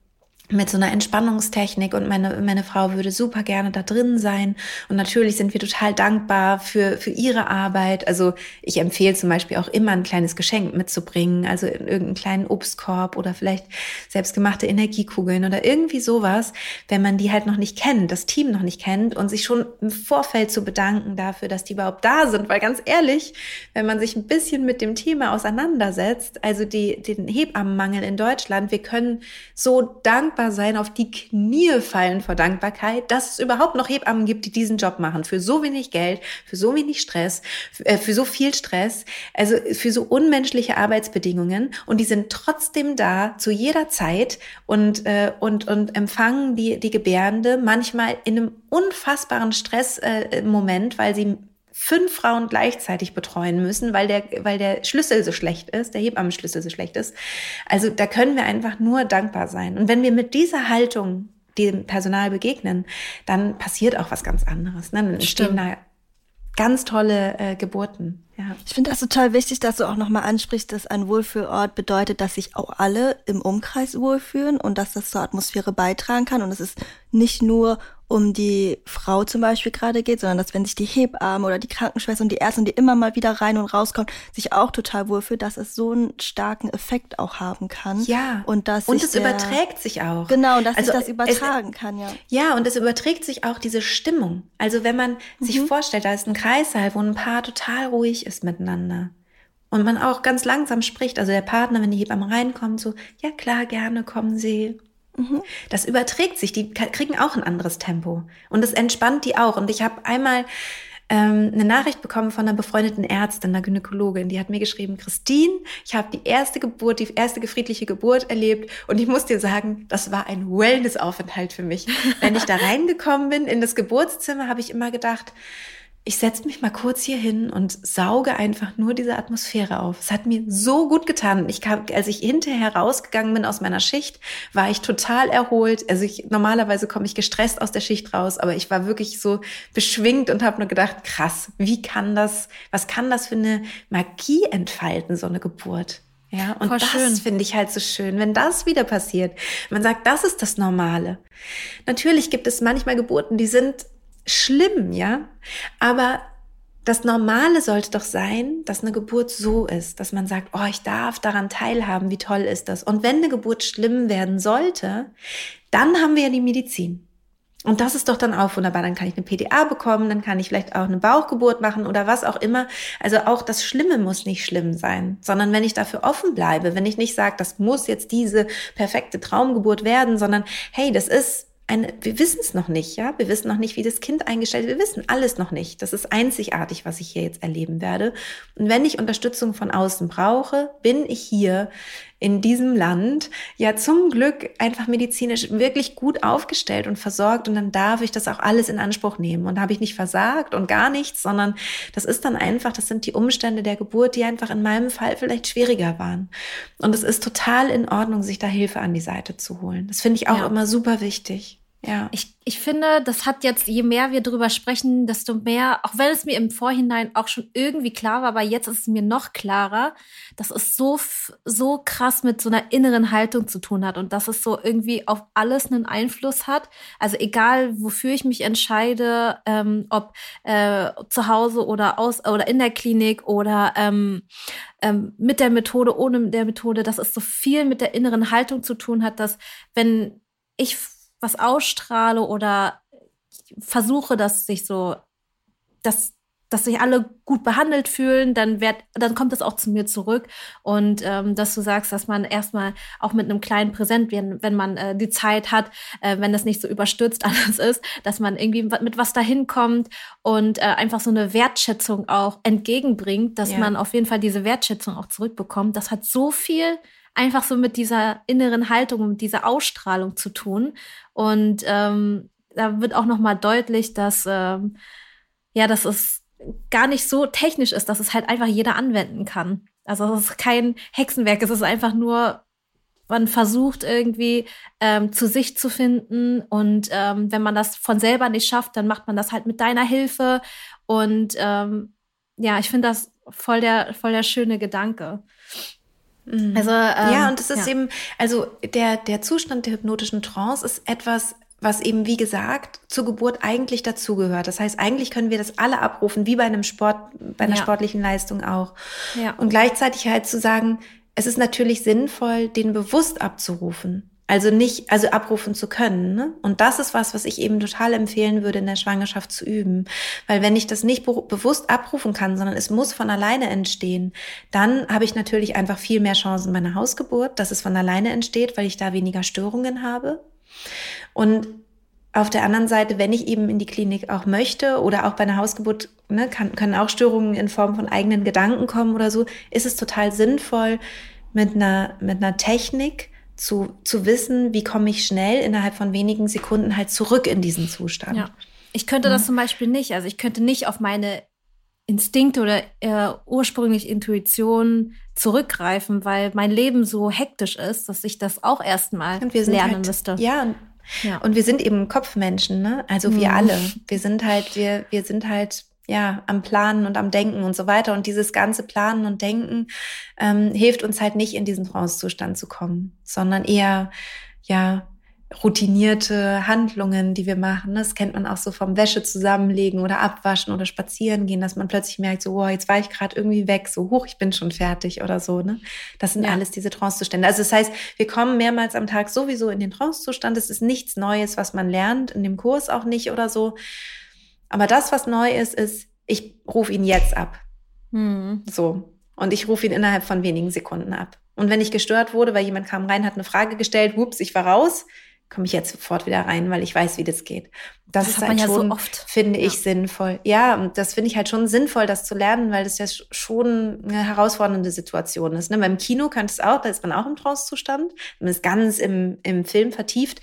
mit so einer Entspannungstechnik und meine, meine Frau würde super gerne da drin sein. Und natürlich sind wir total dankbar für, für ihre Arbeit. Also ich empfehle zum Beispiel auch immer ein kleines Geschenk mitzubringen, also irgendeinen kleinen Obstkorb oder vielleicht selbstgemachte Energiekugeln oder irgendwie sowas, wenn man die halt noch nicht kennt, das Team noch nicht kennt und sich schon im Vorfeld zu bedanken dafür, dass die überhaupt da sind. Weil ganz ehrlich, wenn man sich ein bisschen mit dem Thema auseinandersetzt, also die, den Hebammenmangel in Deutschland, wir können so dankbar dankbar sein, auf die Knie fallen vor Dankbarkeit, dass es überhaupt noch Hebammen gibt, die diesen Job machen. Für so wenig Geld, für so wenig Stress, für, äh, für so viel Stress, also für so unmenschliche Arbeitsbedingungen. Und die sind trotzdem da zu jeder Zeit und, äh, und, und empfangen die, die Gebärende manchmal in einem unfassbaren Stressmoment, äh, weil sie fünf Frauen gleichzeitig betreuen müssen, weil der, weil der Schlüssel so schlecht ist, der Hebammenschlüssel so schlecht ist. Also da können wir einfach nur dankbar sein. Und wenn wir mit dieser Haltung dem Personal begegnen, dann passiert auch was ganz anderes. Ne? Dann entstehen da ganz tolle äh, Geburten. Ja. Ich finde das total wichtig, dass du auch nochmal ansprichst, dass ein Wohlfühlort bedeutet, dass sich auch alle im Umkreis wohlfühlen und dass das zur Atmosphäre beitragen kann. Und es ist nicht nur um die Frau zum Beispiel gerade geht, sondern dass wenn sich die Hebamme oder die Krankenschwester und die Ärzte, die immer mal wieder rein und rauskommt, sich auch total wohlfühlt, dass es so einen starken Effekt auch haben kann. Ja. Und dass und es überträgt sich auch. Genau, und dass also sich das übertragen es, kann, ja. Ja, und es überträgt sich auch diese Stimmung. Also wenn man mhm. sich vorstellt, da ist ein Kreissaal, wo ein Paar total ruhig ist miteinander. Und man auch ganz langsam spricht. Also der Partner, wenn die Hebamme reinkommt, so, ja klar, gerne kommen Sie. Mhm. Das überträgt sich, die kriegen auch ein anderes Tempo. Und es entspannt die auch. Und ich habe einmal ähm, eine Nachricht bekommen von einer befreundeten Ärztin, einer Gynäkologin, die hat mir geschrieben, Christine, ich habe die erste Geburt, die erste friedliche Geburt erlebt und ich muss dir sagen, das war ein Wellness-Aufenthalt für mich. Wenn ich da reingekommen bin in das Geburtszimmer, habe ich immer gedacht, ich setze mich mal kurz hier hin und sauge einfach nur diese Atmosphäre auf. Es hat mir so gut getan. Ich kam, als ich hinterher rausgegangen bin aus meiner Schicht, war ich total erholt. Also ich, normalerweise komme ich gestresst aus der Schicht raus, aber ich war wirklich so beschwingt und habe nur gedacht, krass, wie kann das, was kann das für eine Magie entfalten, so eine Geburt? Ja, und Voll das finde ich halt so schön, wenn das wieder passiert. Man sagt, das ist das Normale. Natürlich gibt es manchmal Geburten, die sind schlimm, ja. Aber das Normale sollte doch sein, dass eine Geburt so ist, dass man sagt, oh, ich darf daran teilhaben, wie toll ist das. Und wenn eine Geburt schlimm werden sollte, dann haben wir ja die Medizin. Und das ist doch dann auch wunderbar. Dann kann ich eine PDA bekommen, dann kann ich vielleicht auch eine Bauchgeburt machen oder was auch immer. Also auch das Schlimme muss nicht schlimm sein, sondern wenn ich dafür offen bleibe, wenn ich nicht sage, das muss jetzt diese perfekte Traumgeburt werden, sondern hey, das ist eine, wir wissen es noch nicht, ja. Wir wissen noch nicht, wie das Kind eingestellt wird. Wir wissen alles noch nicht. Das ist einzigartig, was ich hier jetzt erleben werde. Und wenn ich Unterstützung von außen brauche, bin ich hier in diesem Land ja zum Glück einfach medizinisch wirklich gut aufgestellt und versorgt und dann darf ich das auch alles in Anspruch nehmen und habe ich nicht versagt und gar nichts, sondern das ist dann einfach, das sind die Umstände der Geburt, die einfach in meinem Fall vielleicht schwieriger waren. Und es ist total in Ordnung, sich da Hilfe an die Seite zu holen. Das finde ich auch ja. immer super wichtig. Ja. Ich, ich finde, das hat jetzt, je mehr wir drüber sprechen, desto mehr, auch wenn es mir im Vorhinein auch schon irgendwie klar war, aber jetzt ist es mir noch klarer, dass es so, so krass mit so einer inneren Haltung zu tun hat und dass es so irgendwie auf alles einen Einfluss hat. Also egal, wofür ich mich entscheide, ähm, ob äh, zu Hause oder aus oder in der Klinik oder ähm, ähm, mit der Methode, ohne der Methode, dass es so viel mit der inneren Haltung zu tun hat, dass wenn ich was ausstrahle oder versuche, dass sich so, dass dass sich alle gut behandelt fühlen, dann wird, dann kommt es auch zu mir zurück. Und ähm, dass du sagst, dass man erstmal auch mit einem kleinen Präsent, wenn, wenn man äh, die Zeit hat, äh, wenn das nicht so überstürzt alles ist, dass man irgendwie mit was dahin kommt und äh, einfach so eine Wertschätzung auch entgegenbringt, dass ja. man auf jeden Fall diese Wertschätzung auch zurückbekommt. Das hat so viel einfach so mit dieser inneren Haltung, mit dieser Ausstrahlung zu tun. Und ähm, da wird auch nochmal deutlich, dass ähm, ja, dass es gar nicht so technisch ist, dass es halt einfach jeder anwenden kann. Also es ist kein Hexenwerk, es ist einfach nur, man versucht irgendwie ähm, zu sich zu finden und ähm, wenn man das von selber nicht schafft, dann macht man das halt mit deiner Hilfe und ähm, ja, ich finde das voll der voll der schöne Gedanke. Mhm. Also ähm, ja, und es ist ja. eben, also der der Zustand der hypnotischen Trance ist etwas was eben, wie gesagt, zur Geburt eigentlich dazugehört. Das heißt, eigentlich können wir das alle abrufen, wie bei einem Sport, bei einer ja. sportlichen Leistung auch. Ja. Und gleichzeitig halt zu sagen, es ist natürlich sinnvoll, den bewusst abzurufen. Also nicht, also abrufen zu können. Ne? Und das ist was, was ich eben total empfehlen würde, in der Schwangerschaft zu üben. Weil wenn ich das nicht be bewusst abrufen kann, sondern es muss von alleine entstehen, dann habe ich natürlich einfach viel mehr Chancen bei einer Hausgeburt, dass es von alleine entsteht, weil ich da weniger Störungen habe. Und auf der anderen Seite, wenn ich eben in die Klinik auch möchte oder auch bei einer Hausgeburt, ne, kann, können auch Störungen in Form von eigenen Gedanken kommen oder so, ist es total sinnvoll, mit einer, mit einer Technik zu, zu wissen, wie komme ich schnell innerhalb von wenigen Sekunden halt zurück in diesen Zustand. Ja. Ich könnte das zum Beispiel nicht. Also ich könnte nicht auf meine Instinkte oder äh, ursprünglich Intuition zurückgreifen, weil mein Leben so hektisch ist, dass ich das auch erstmal lernen halt, müsste. Ja, ja. Und wir sind eben Kopfmenschen, ne? Also wir mhm. alle. Wir sind halt, wir, wir sind halt ja, am Planen und am Denken und so weiter. Und dieses ganze Planen und Denken ähm, hilft uns halt nicht in diesen Trance-Zustand zu kommen, sondern eher, ja, routinierte Handlungen, die wir machen. Das kennt man auch so vom Wäsche zusammenlegen oder abwaschen oder spazieren gehen, dass man plötzlich merkt, so, oh, jetzt war ich gerade irgendwie weg, so hoch, ich bin schon fertig oder so. Ne? Das sind ja. alles diese Trancezustände. Also das heißt, wir kommen mehrmals am Tag sowieso in den Trancezustand. Es ist nichts Neues, was man lernt, in dem Kurs auch nicht oder so. Aber das, was neu ist, ist, ich rufe ihn jetzt ab. Mhm. So. Und ich rufe ihn innerhalb von wenigen Sekunden ab. Und wenn ich gestört wurde, weil jemand kam rein, hat eine Frage gestellt, whoops, ich war raus, komme ich jetzt sofort wieder rein, weil ich weiß, wie das geht. Das, das ist halt schon, ja so finde ich, ja. sinnvoll. Ja, und das finde ich halt schon sinnvoll, das zu lernen, weil das ja schon eine herausfordernde Situation ist. Ne? Beim Kino könnte es auch, da ist man auch im Trance-Zustand, man ist ganz im, im Film vertieft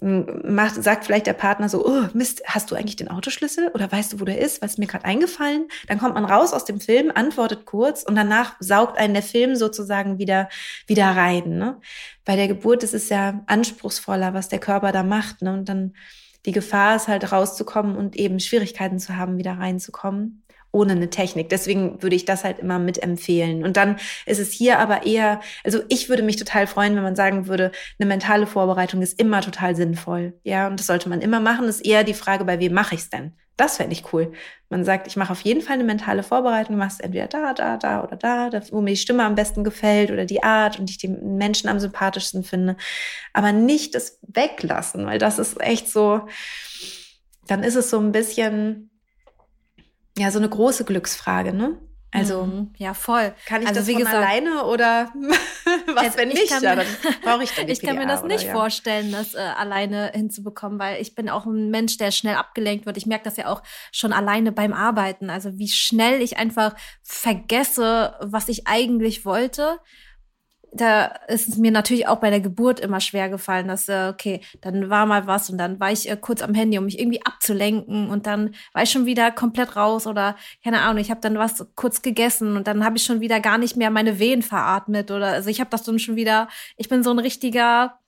macht, sagt vielleicht der Partner so, oh, Mist, hast du eigentlich den Autoschlüssel oder weißt du, wo der ist? Was ist mir gerade eingefallen? Dann kommt man raus aus dem Film, antwortet kurz und danach saugt einen der Film sozusagen wieder, wieder rein. Ne? Bei der Geburt ist es ja anspruchsvoller, was der Körper da macht. Ne? Und dann die Gefahr ist halt rauszukommen und eben Schwierigkeiten zu haben, wieder reinzukommen ohne eine Technik. Deswegen würde ich das halt immer mitempfehlen. Und dann ist es hier aber eher, also ich würde mich total freuen, wenn man sagen würde, eine mentale Vorbereitung ist immer total sinnvoll. Ja, und das sollte man immer machen. Das ist eher die Frage, bei wem mache ich es denn? Das fände ich cool. Man sagt, ich mache auf jeden Fall eine mentale Vorbereitung, machst entweder da, da, da oder da, wo mir die Stimme am besten gefällt oder die Art und ich den Menschen am sympathischsten finde. Aber nicht das weglassen, weil das ist echt so, dann ist es so ein bisschen, ja so eine große Glücksfrage, ne? Also mhm. ja voll. Kann ich also, das wie von gesagt, alleine oder was wenn nicht? Kann, ja, dann brauche ich dann Ich kann mir das nicht ja. vorstellen, das äh, alleine hinzubekommen, weil ich bin auch ein Mensch, der schnell abgelenkt wird. Ich merke das ja auch schon alleine beim Arbeiten. Also wie schnell ich einfach vergesse, was ich eigentlich wollte da ist es mir natürlich auch bei der Geburt immer schwer gefallen, dass, äh, okay, dann war mal was und dann war ich äh, kurz am Handy, um mich irgendwie abzulenken und dann war ich schon wieder komplett raus oder keine Ahnung, ich habe dann was kurz gegessen und dann habe ich schon wieder gar nicht mehr meine Wehen veratmet oder also ich habe das dann schon wieder, ich bin so ein richtiger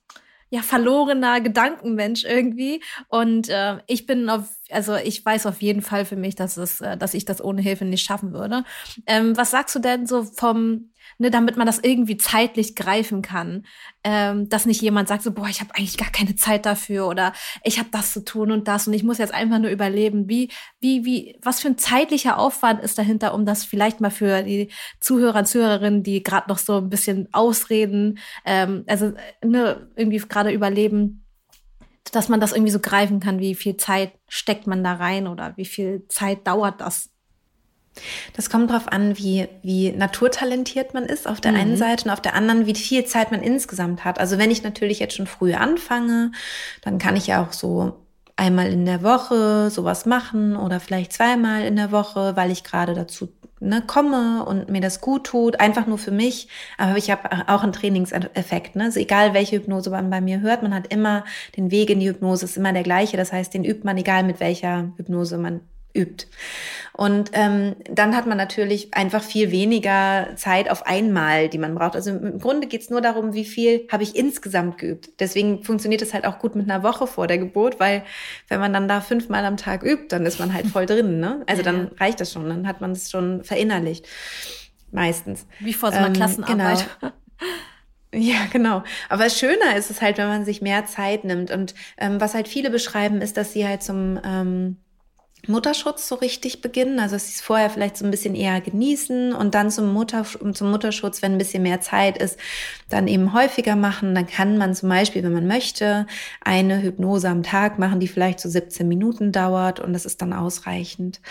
ja verlorener Gedankenmensch irgendwie und äh, ich bin auf also ich weiß auf jeden Fall für mich, dass es äh, dass ich das ohne Hilfe nicht schaffen würde. Ähm, was sagst du denn so vom ne, damit man das irgendwie zeitlich greifen kann. Ähm, dass nicht jemand sagt so, boah, ich habe eigentlich gar keine Zeit dafür oder ich habe das zu tun und das und ich muss jetzt einfach nur überleben. Wie, wie, wie, was für ein zeitlicher Aufwand ist dahinter, um das vielleicht mal für die Zuhörer und Zuhörerinnen, die gerade noch so ein bisschen ausreden, ähm, also ne, irgendwie gerade überleben, dass man das irgendwie so greifen kann, wie viel Zeit steckt man da rein oder wie viel Zeit dauert das Das kommt darauf an, wie, wie naturtalentiert man ist auf der mhm. einen Seite und auf der anderen, wie viel Zeit man insgesamt hat. Also wenn ich natürlich jetzt schon früh anfange, dann kann ich ja auch so einmal in der Woche sowas machen oder vielleicht zweimal in der Woche, weil ich gerade dazu ne, komme und mir das gut tut, einfach nur für mich. Aber ich habe auch einen Trainingseffekt. Ne? Also egal, welche Hypnose man bei mir hört, man hat immer den Weg in die Hypnose, ist immer der gleiche. Das heißt, den übt man, egal mit welcher Hypnose man übt. Und ähm, dann hat man natürlich einfach viel weniger Zeit auf einmal, die man braucht. Also im Grunde geht's nur darum, wie viel habe ich insgesamt geübt. Deswegen funktioniert es halt auch gut mit einer Woche vor der Geburt, weil wenn man dann da fünfmal am Tag übt, dann ist man halt voll drin. Ne? Also dann reicht das schon, dann hat man es schon verinnerlicht. Meistens. Wie vor so einer ähm, Klassenarbeit. Genau. Ja, genau. Aber schöner ist es halt, wenn man sich mehr Zeit nimmt. Und ähm, was halt viele beschreiben, ist, dass sie halt zum ähm, Mutterschutz so richtig beginnen, also dass sie es vorher vielleicht so ein bisschen eher genießen und dann zum, Mutter, zum Mutterschutz, wenn ein bisschen mehr Zeit ist, dann eben häufiger machen. Dann kann man zum Beispiel, wenn man möchte, eine Hypnose am Tag machen, die vielleicht so 17 Minuten dauert und das ist dann ausreichend.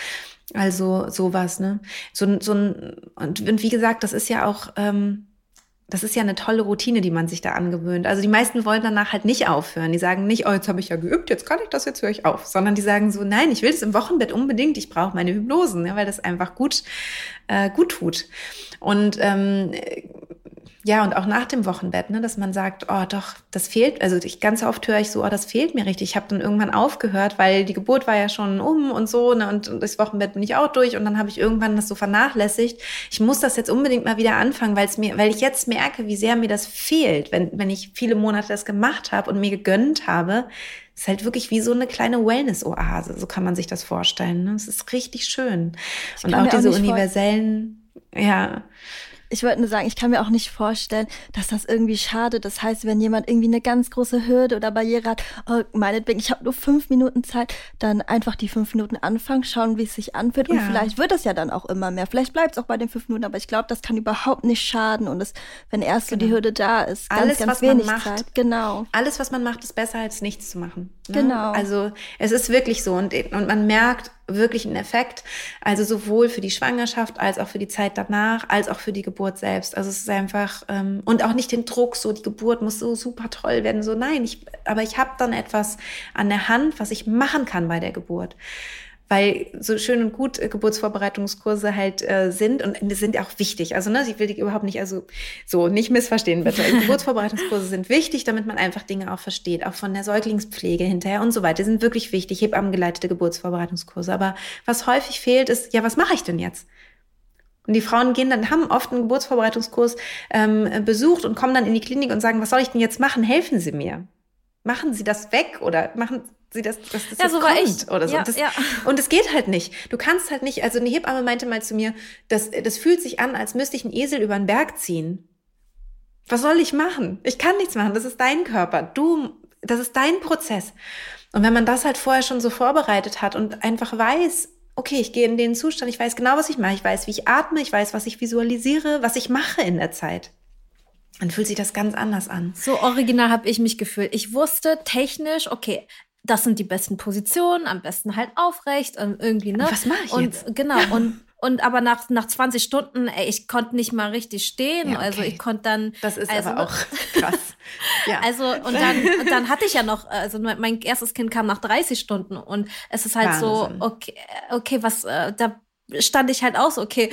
Also sowas, ne? So, so ein, und wie gesagt, das ist ja auch. Ähm, das ist ja eine tolle Routine, die man sich da angewöhnt. Also die meisten wollen danach halt nicht aufhören. Die sagen nicht, oh, jetzt habe ich ja geübt, jetzt kann ich das, jetzt höre ich auf. Sondern die sagen so, nein, ich will es im Wochenbett unbedingt, ich brauche meine Hypnosen, ja, weil das einfach gut, äh, gut tut. Und ähm, ja, und auch nach dem Wochenbett, ne, dass man sagt, oh doch, das fehlt. Also ich ganz oft höre ich so, oh, das fehlt mir richtig. Ich habe dann irgendwann aufgehört, weil die Geburt war ja schon um und so, ne, und, und das Wochenbett bin ich auch durch und dann habe ich irgendwann das so vernachlässigt. Ich muss das jetzt unbedingt mal wieder anfangen, weil es mir, weil ich jetzt merke, wie sehr mir das fehlt, wenn, wenn ich viele Monate das gemacht habe und mir gegönnt habe. Es ist halt wirklich wie so eine kleine Wellness-Oase, so kann man sich das vorstellen. Ne? Es ist richtig schön. Und auch diese auch universellen, ja ich wollte nur sagen, ich kann mir auch nicht vorstellen, dass das irgendwie schade. Das heißt, wenn jemand irgendwie eine ganz große Hürde oder Barriere hat, oh, meinetwegen, ich habe nur fünf Minuten Zeit, dann einfach die fünf Minuten anfangen, schauen, wie es sich anfühlt. Ja. Und vielleicht wird es ja dann auch immer mehr. Vielleicht bleibt es auch bei den fünf Minuten, aber ich glaube, das kann überhaupt nicht schaden. Und es, wenn erst so die genau. Hürde da ist, ganz, Alles, ganz wenig macht, Zeit. Genau. Alles, was man macht, ist besser als nichts zu machen. Ne? Genau. Also es ist wirklich so. Und, und man merkt, wirklich einen Effekt. Also sowohl für die Schwangerschaft als auch für die Zeit danach, als auch für die Geburt selbst. Also es ist einfach ähm, und auch nicht den Druck, so die Geburt muss so super toll werden. So nein, ich, aber ich habe dann etwas an der Hand, was ich machen kann bei der Geburt weil so schön und gut äh, Geburtsvorbereitungskurse halt äh, sind und die sind auch wichtig. Also ne, ich will die überhaupt nicht, also so nicht missverstehen bitte. Geburtsvorbereitungskurse sind wichtig, damit man einfach Dinge auch versteht, auch von der Säuglingspflege hinterher und so weiter. Die sind wirklich wichtig, hebammengeleitete Geburtsvorbereitungskurse. Aber was häufig fehlt, ist, ja, was mache ich denn jetzt? Und die Frauen gehen dann, haben oft einen Geburtsvorbereitungskurs ähm, besucht und kommen dann in die Klinik und sagen, was soll ich denn jetzt machen? Helfen Sie mir. Machen Sie das weg oder machen sie das, dass das ja, so war ich. oder so. Ja, das, ja. Und es geht halt nicht. Du kannst halt nicht, also eine Hebamme meinte mal zu mir, das, das fühlt sich an, als müsste ich einen Esel über den Berg ziehen. Was soll ich machen? Ich kann nichts machen. Das ist dein Körper. Du, das ist dein Prozess. Und wenn man das halt vorher schon so vorbereitet hat und einfach weiß, okay, ich gehe in den Zustand, ich weiß genau, was ich mache, ich weiß, wie ich atme, ich weiß, was ich visualisiere, was ich mache in der Zeit dann fühlt sich das ganz anders an. So original habe ich mich gefühlt. Ich wusste technisch, okay, das sind die besten Positionen, am besten halt aufrecht und irgendwie, ne? Was mache ich und, jetzt? Genau, und und aber nach, nach 20 Stunden, ey, ich konnte nicht mal richtig stehen. Ja, also okay. Also ich konnte dann. Das ist also, aber auch krass. ja. Also und dann, und dann hatte ich ja noch, also mein erstes Kind kam nach 30 Stunden und es ist halt Wahnsinn. so, okay, okay, was, äh, da stand ich halt aus, okay,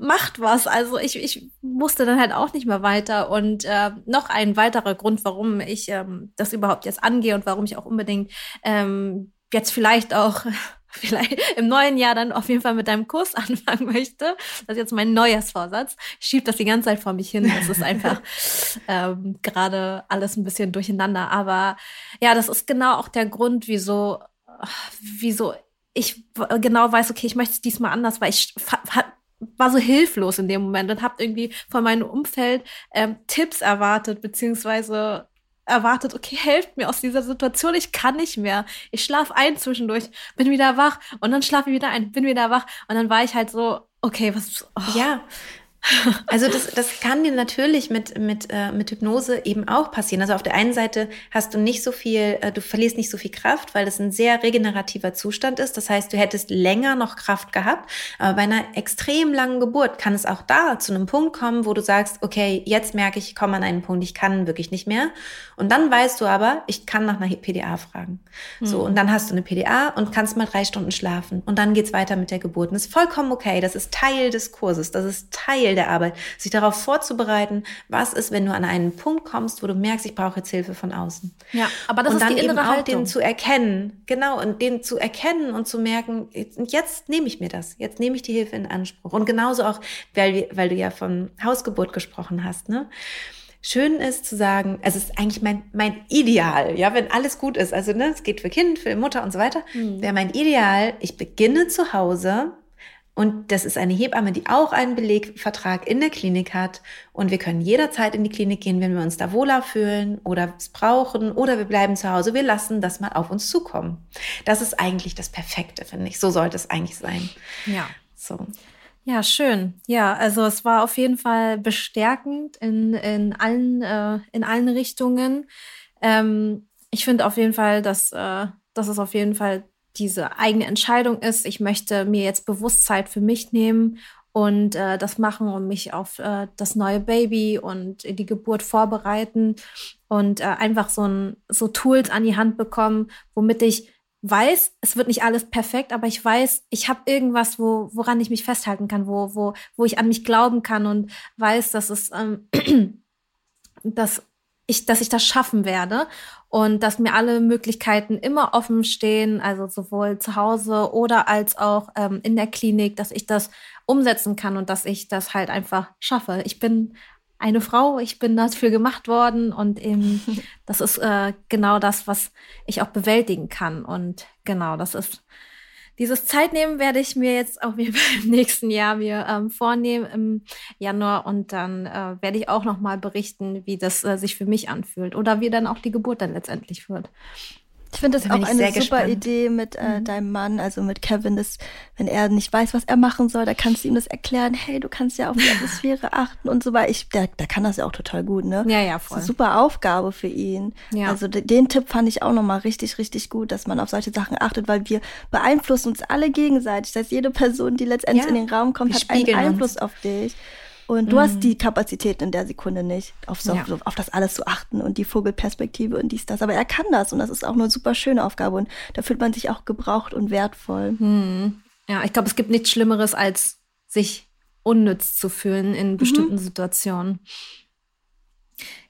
macht was. Also ich, ich musste dann halt auch nicht mehr weiter. Und äh, noch ein weiterer Grund, warum ich ähm, das überhaupt jetzt angehe und warum ich auch unbedingt ähm, jetzt vielleicht auch vielleicht im neuen Jahr dann auf jeden Fall mit deinem Kurs anfangen möchte. Das ist jetzt mein Neujahrsvorsatz. Ich schiebe das die ganze Zeit vor mich hin. Das ist einfach ähm, gerade alles ein bisschen durcheinander. Aber ja, das ist genau auch der Grund, wieso, wieso ich genau weiß, okay, ich möchte es diesmal anders, weil ich war so hilflos in dem Moment und habe irgendwie von meinem Umfeld ähm, Tipps erwartet, beziehungsweise erwartet, okay, helft mir aus dieser Situation, ich kann nicht mehr. Ich schlafe ein zwischendurch, bin wieder wach und dann schlafe ich wieder ein, bin wieder wach und dann war ich halt so, okay, was. Oh. Ja, Also das, das kann dir natürlich mit, mit, äh, mit Hypnose eben auch passieren. Also auf der einen Seite hast du nicht so viel, äh, du verlierst nicht so viel Kraft, weil das ein sehr regenerativer Zustand ist. Das heißt, du hättest länger noch Kraft gehabt. Aber bei einer extrem langen Geburt kann es auch da zu einem Punkt kommen, wo du sagst, okay, jetzt merke ich, ich komme an einen Punkt, ich kann wirklich nicht mehr. Und dann weißt du aber, ich kann nach einer PDA fragen. Mhm. So, und dann hast du eine PDA und kannst mal drei Stunden schlafen. Und dann geht's weiter mit der Geburt. Und das ist vollkommen okay. Das ist Teil des Kurses. Das ist Teil der Arbeit, sich darauf vorzubereiten, was ist, wenn du an einen Punkt kommst, wo du merkst, ich brauche jetzt Hilfe von außen. Ja, aber das und ist dann die innere eben auch Haltung. den zu erkennen, genau, und den zu erkennen und zu merken, jetzt nehme ich mir das, jetzt nehme ich die Hilfe in Anspruch. Und genauso auch, weil, weil du ja von Hausgeburt gesprochen hast, ne? Schön ist zu sagen, es ist eigentlich mein, mein Ideal, ja, wenn alles gut ist. Also, ne, es geht für Kind, für Mutter und so weiter. Mhm. Wäre mein Ideal, ich beginne zu Hause und das ist eine Hebamme, die auch einen Belegvertrag in der Klinik hat. Und wir können jederzeit in die Klinik gehen, wenn wir uns da wohler fühlen oder es brauchen oder wir bleiben zu Hause. Wir lassen das mal auf uns zukommen. Das ist eigentlich das Perfekte, finde ich. So sollte es eigentlich sein. Ja. So. Ja, schön. Ja, also es war auf jeden Fall bestärkend in, in, allen, äh, in allen Richtungen. Ähm, ich finde auf jeden Fall, dass, äh, dass es auf jeden Fall diese eigene Entscheidung ist, ich möchte mir jetzt bewusst Zeit für mich nehmen und äh, das machen und mich auf äh, das neue Baby und die Geburt vorbereiten und äh, einfach so, ein, so Tools an die Hand bekommen, womit ich weiß, es wird nicht alles perfekt, aber ich weiß, ich habe irgendwas, wo, woran ich mich festhalten kann, wo, wo, wo ich an mich glauben kann und weiß, dass es, ähm, dass ich, dass ich das schaffen werde und dass mir alle Möglichkeiten immer offen stehen, also sowohl zu Hause oder als auch ähm, in der Klinik, dass ich das umsetzen kann und dass ich das halt einfach schaffe. Ich bin eine Frau, ich bin dafür gemacht worden und eben das ist äh, genau das, was ich auch bewältigen kann und genau, das ist dieses Zeitnehmen werde ich mir jetzt auch im nächsten Jahr mir ähm, vornehmen im Januar und dann äh, werde ich auch noch mal berichten, wie das äh, sich für mich anfühlt oder wie dann auch die Geburt dann letztendlich wird. Ich finde das da auch eine super gespannt. Idee mit äh, mhm. deinem Mann, also mit Kevin, dass, wenn er nicht weiß, was er machen soll, da kannst du ihm das erklären, hey, du kannst ja auf die Atmosphäre achten und so weiter. Ich, der, der kann das ja auch total gut, ne? Ja, ja, voll. Das ist eine super Aufgabe für ihn. Ja. Also den Tipp fand ich auch nochmal richtig, richtig gut, dass man auf solche Sachen achtet, weil wir beeinflussen uns alle gegenseitig. Das heißt, jede Person, die letztendlich ja. in den Raum kommt, wir hat einen Einfluss uns. auf dich. Und du mhm. hast die Kapazität in der Sekunde nicht, auf, so, ja. auf das alles zu achten und die Vogelperspektive und dies, das. Aber er kann das und das ist auch eine super schöne Aufgabe und da fühlt man sich auch gebraucht und wertvoll. Mhm. Ja, ich glaube, es gibt nichts Schlimmeres, als sich unnütz zu fühlen in bestimmten mhm. Situationen.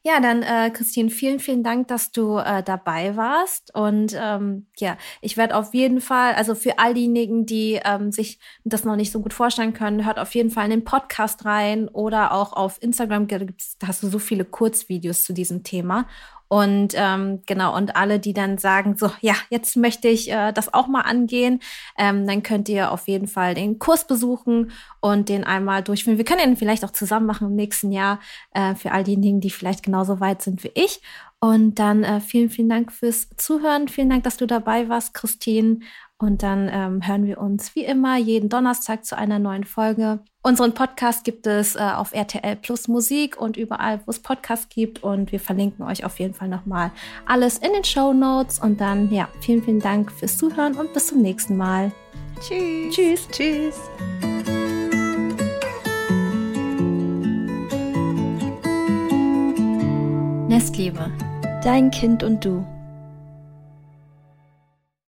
Ja, dann äh, Christine, vielen, vielen Dank, dass du äh, dabei warst. Und ähm, ja, ich werde auf jeden Fall, also für all diejenigen, die ähm, sich das noch nicht so gut vorstellen können, hört auf jeden Fall in den Podcast rein oder auch auf Instagram. Da, hast du so viele Kurzvideos zu diesem Thema. Und ähm, genau, und alle, die dann sagen, so, ja, jetzt möchte ich äh, das auch mal angehen, ähm, dann könnt ihr auf jeden Fall den Kurs besuchen und den einmal durchführen. Wir können den vielleicht auch zusammen machen im nächsten Jahr äh, für all diejenigen, die vielleicht genauso weit sind wie ich. Und dann äh, vielen, vielen Dank fürs Zuhören. Vielen Dank, dass du dabei warst, Christine. Und dann ähm, hören wir uns wie immer jeden Donnerstag zu einer neuen Folge. Unseren Podcast gibt es äh, auf RTL Plus Musik und überall, wo es Podcasts gibt. Und wir verlinken euch auf jeden Fall nochmal alles in den Show Notes. Und dann, ja, vielen, vielen Dank fürs Zuhören und bis zum nächsten Mal. Tschüss. Tschüss. Tschüss. Nestliebe. Dein Kind und du.